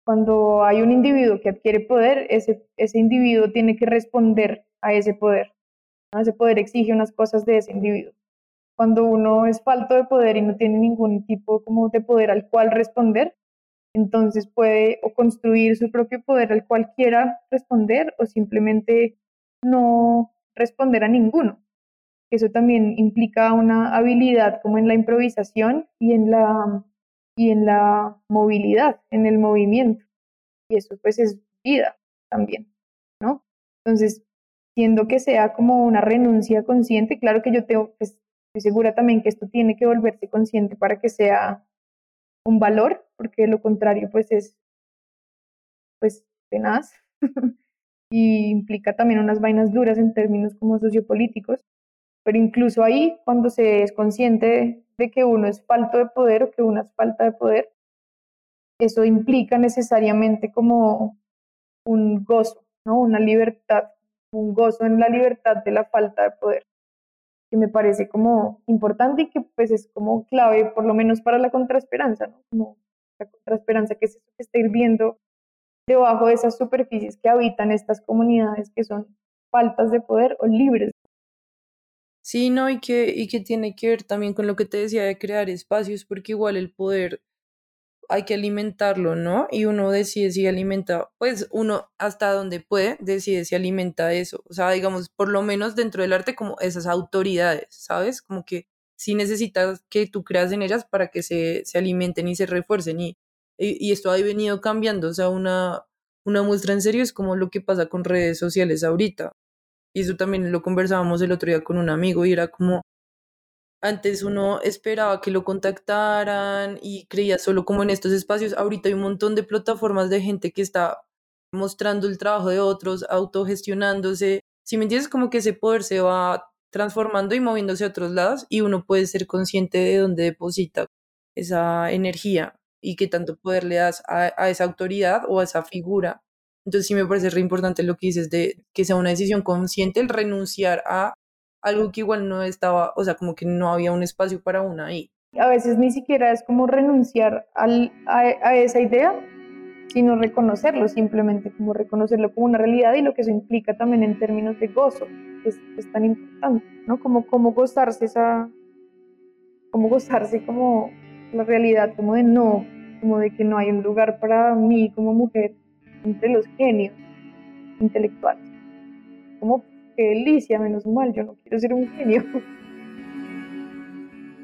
Cuando hay un individuo que adquiere poder, ese, ese individuo tiene que responder a ese poder. Ese poder exige unas cosas de ese individuo. Cuando uno es falto de poder y no tiene ningún tipo como de poder al cual responder, entonces puede o construir su propio poder al cual quiera responder o simplemente no responder a ninguno. Eso también implica una habilidad como en la improvisación y en la, y en la movilidad, en el movimiento. Y eso pues es vida también, ¿no? Entonces, siendo que sea como una renuncia consciente, claro que yo tengo, pues, estoy segura también que esto tiene que volverse consciente para que sea un valor, porque lo contrario pues es pues tenaz y implica también unas vainas duras en términos como sociopolíticos, pero incluso ahí cuando se es consciente de que uno es falto de poder o que uno es falta de poder, eso implica necesariamente como un gozo, ¿no? Una libertad, un gozo en la libertad de la falta de poder que me parece como importante y que pues es como clave, por lo menos para la contraesperanza, ¿no? Como la contraesperanza que que está hirviendo debajo de esas superficies que habitan estas comunidades que son faltas de poder o libres. Sí, no, y que, y que tiene que ver también con lo que te decía de crear espacios, porque igual el poder hay que alimentarlo, ¿no? Y uno decide si alimenta, pues uno hasta donde puede decide si alimenta eso. O sea, digamos, por lo menos dentro del arte como esas autoridades, ¿sabes? Como que sí necesitas que tú creas en ellas para que se, se alimenten y se refuercen. Y, y, esto ha venido cambiando. O sea, una, una muestra en serio es como lo que pasa con redes sociales ahorita. Y eso también lo conversábamos el otro día con un amigo y era como, antes uno esperaba que lo contactaran y creía solo como en estos espacios. Ahorita hay un montón de plataformas de gente que está mostrando el trabajo de otros, autogestionándose. Si me entiendes, como que ese poder se va transformando y moviéndose a otros lados y uno puede ser consciente de dónde deposita esa energía y qué tanto poder le das a, a esa autoridad o a esa figura. Entonces sí me parece re importante lo que dices de que sea una decisión consciente el renunciar a algo que igual no estaba, o sea, como que no había un espacio para una ahí. A veces ni siquiera es como renunciar al, a, esa idea, sino reconocerlo, simplemente como reconocerlo como una realidad y lo que eso implica también en términos de gozo, es, es tan importante, ¿no? Como, como gozarse esa, como gozarse como la realidad, como de no, como de que no hay un lugar para mí como mujer entre los genios intelectuales. Como qué delicia, menos mal, yo no quiero ser un genio.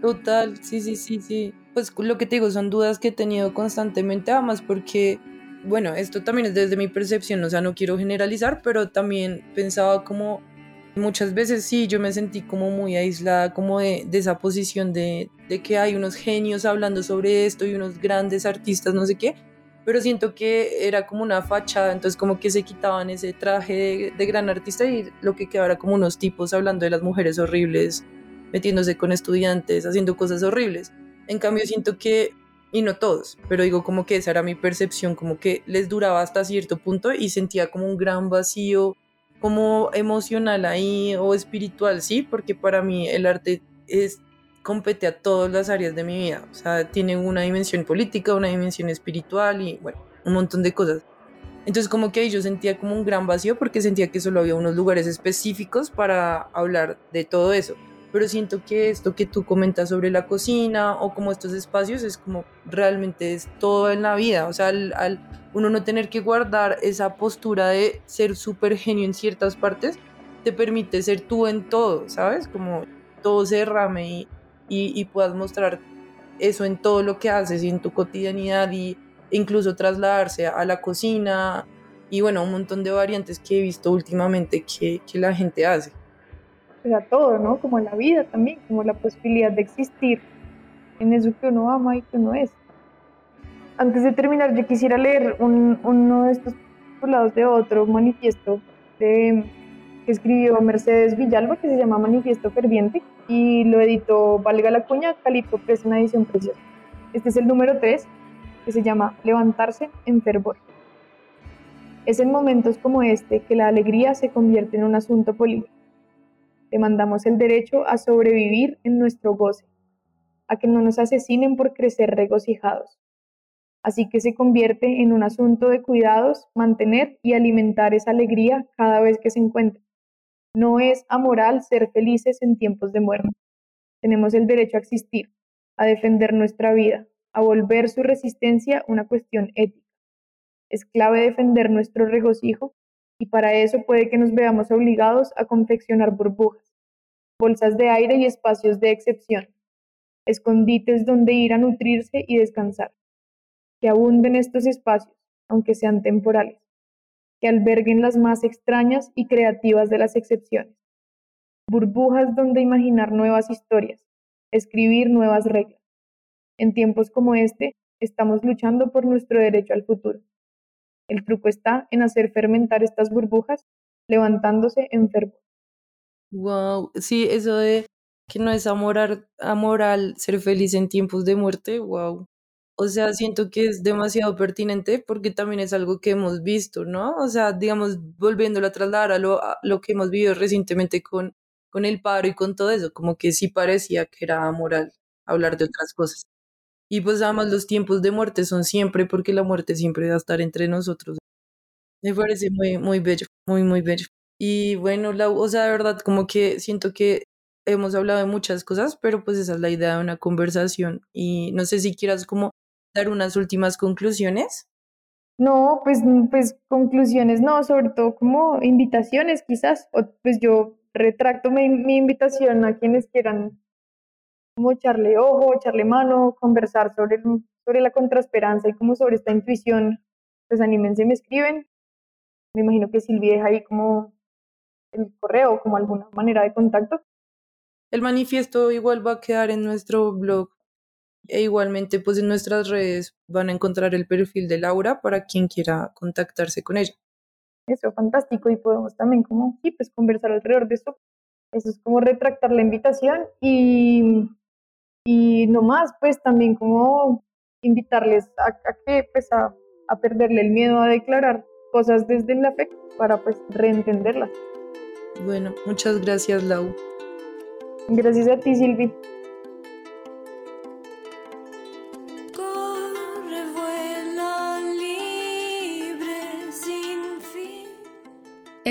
Total, sí, sí, sí, sí. Pues lo que te digo, son dudas que he tenido constantemente, además porque, bueno, esto también es desde mi percepción, o sea, no quiero generalizar, pero también pensaba como muchas veces sí, yo me sentí como muy aislada, como de, de esa posición de, de que hay unos genios hablando sobre esto y unos grandes artistas, no sé qué, pero siento que era como una fachada, entonces como que se quitaban ese traje de, gran artista y lo que quedaba era como unos tipos hablando de las mujeres horribles, metiéndose con estudiantes, haciendo cosas horribles. En cambio siento que, y no todos, pero digo como que esa era mi percepción, como que les duraba hasta cierto punto y sentía como un gran vacío, como emocional ahí o espiritual, sí, porque para mí el arte es compete a todas las áreas de mi vida. O sea, tiene una dimensión política, una dimensión espiritual y, bueno, un montón de cosas. Entonces como que ahí yo sentía como un gran vacío porque sentía que solo había unos lugares específicos para hablar de todo eso. Pero siento que esto que tú comentas sobre la cocina o como estos espacios es como realmente es todo en la vida. O sea, al, al uno no tener que guardar esa postura de ser súper genio en ciertas partes, te permite ser tú en todo, ¿sabes? Como todo se derrame y y, puedas mostrar eso en todo lo que haces y en tu cotidianidad y incluso trasladarse a la cocina y bueno, un montón de variantes que he visto últimamente que, que la gente hace. Pues a todo, ¿no? Como la vida también, como la posibilidad de existir en eso que uno ama y que uno es. Antes de terminar, yo quisiera leer un, uno de estos lados de otro manifiesto de que escribió Mercedes Villalba, que se llama Manifiesto Ferviente, y lo editó Valga la Cuña, Calipso Press, una edición preciosa. Este es el número 3, que se llama Levantarse en fervor. Es en momentos como este que la alegría se convierte en un asunto político. Demandamos el derecho a sobrevivir en nuestro goce, a que no nos asesinen por crecer regocijados, así que se convierte en un asunto de cuidados, mantener y alimentar esa alegría cada vez que se encuentra. No es amoral ser felices en tiempos de muerte. Tenemos el derecho a existir, a defender nuestra vida, a volver su resistencia una cuestión ética. Es clave defender nuestro regocijo y para eso puede que nos veamos obligados a confeccionar burbujas, bolsas de aire y espacios de excepción, escondites donde ir a nutrirse y descansar. Que abunden estos espacios, aunque sean temporales, que alberguen las más extrañas y creativas de las excepciones. Burbujas donde imaginar nuevas historias, escribir nuevas reglas. En tiempos como este, estamos luchando por nuestro derecho al futuro. El truco está en hacer fermentar estas burbujas, levantándose en. Wow, sí, eso de que no es amoral, amoral ser feliz en tiempos de muerte, wow. O sea, siento que es demasiado pertinente porque también es algo que hemos visto, ¿no? O sea, digamos, volviéndolo a trasladar a lo, a lo que hemos vivido recientemente con, con el paro y con todo eso, como que sí parecía que era amoral hablar de otras cosas. Y pues además los tiempos de muerte son siempre porque la muerte siempre va a estar entre nosotros. Me parece muy, muy bello, muy, muy bello. Y bueno, la, o sea, de verdad, como que siento que hemos hablado de muchas cosas, pero pues esa es la idea de una conversación. Y no sé si quieras como dar unas últimas conclusiones. No, pues, pues conclusiones no, sobre todo como invitaciones quizás. O, pues yo retracto mi, mi invitación a quienes quieran como echarle ojo, echarle mano, conversar sobre, sobre la contrasperanza y como sobre esta intuición, pues anímense, me escriben. Me imagino que Silvia deja ahí como el correo, como alguna manera de contacto. El manifiesto igual va a quedar en nuestro blog e igualmente pues en nuestras redes van a encontrar el perfil de Laura para quien quiera contactarse con ella. Eso, fantástico. Y podemos también como, sí, pues conversar alrededor de eso. Eso es como retractar la invitación y y no más, pues también como invitarles a, que pues a, a, perderle el miedo a declarar cosas desde la fe para pues reentenderlas. Bueno, muchas gracias Lau. Gracias a ti Silvi.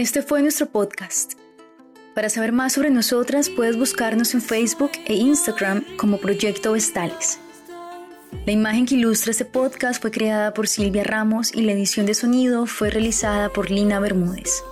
Este fue nuestro podcast. Para saber más sobre nosotras puedes buscarnos en Facebook e Instagram como Proyecto Vestales. La imagen que ilustra este podcast fue creada por Silvia Ramos y la edición de sonido fue realizada por Lina Bermúdez.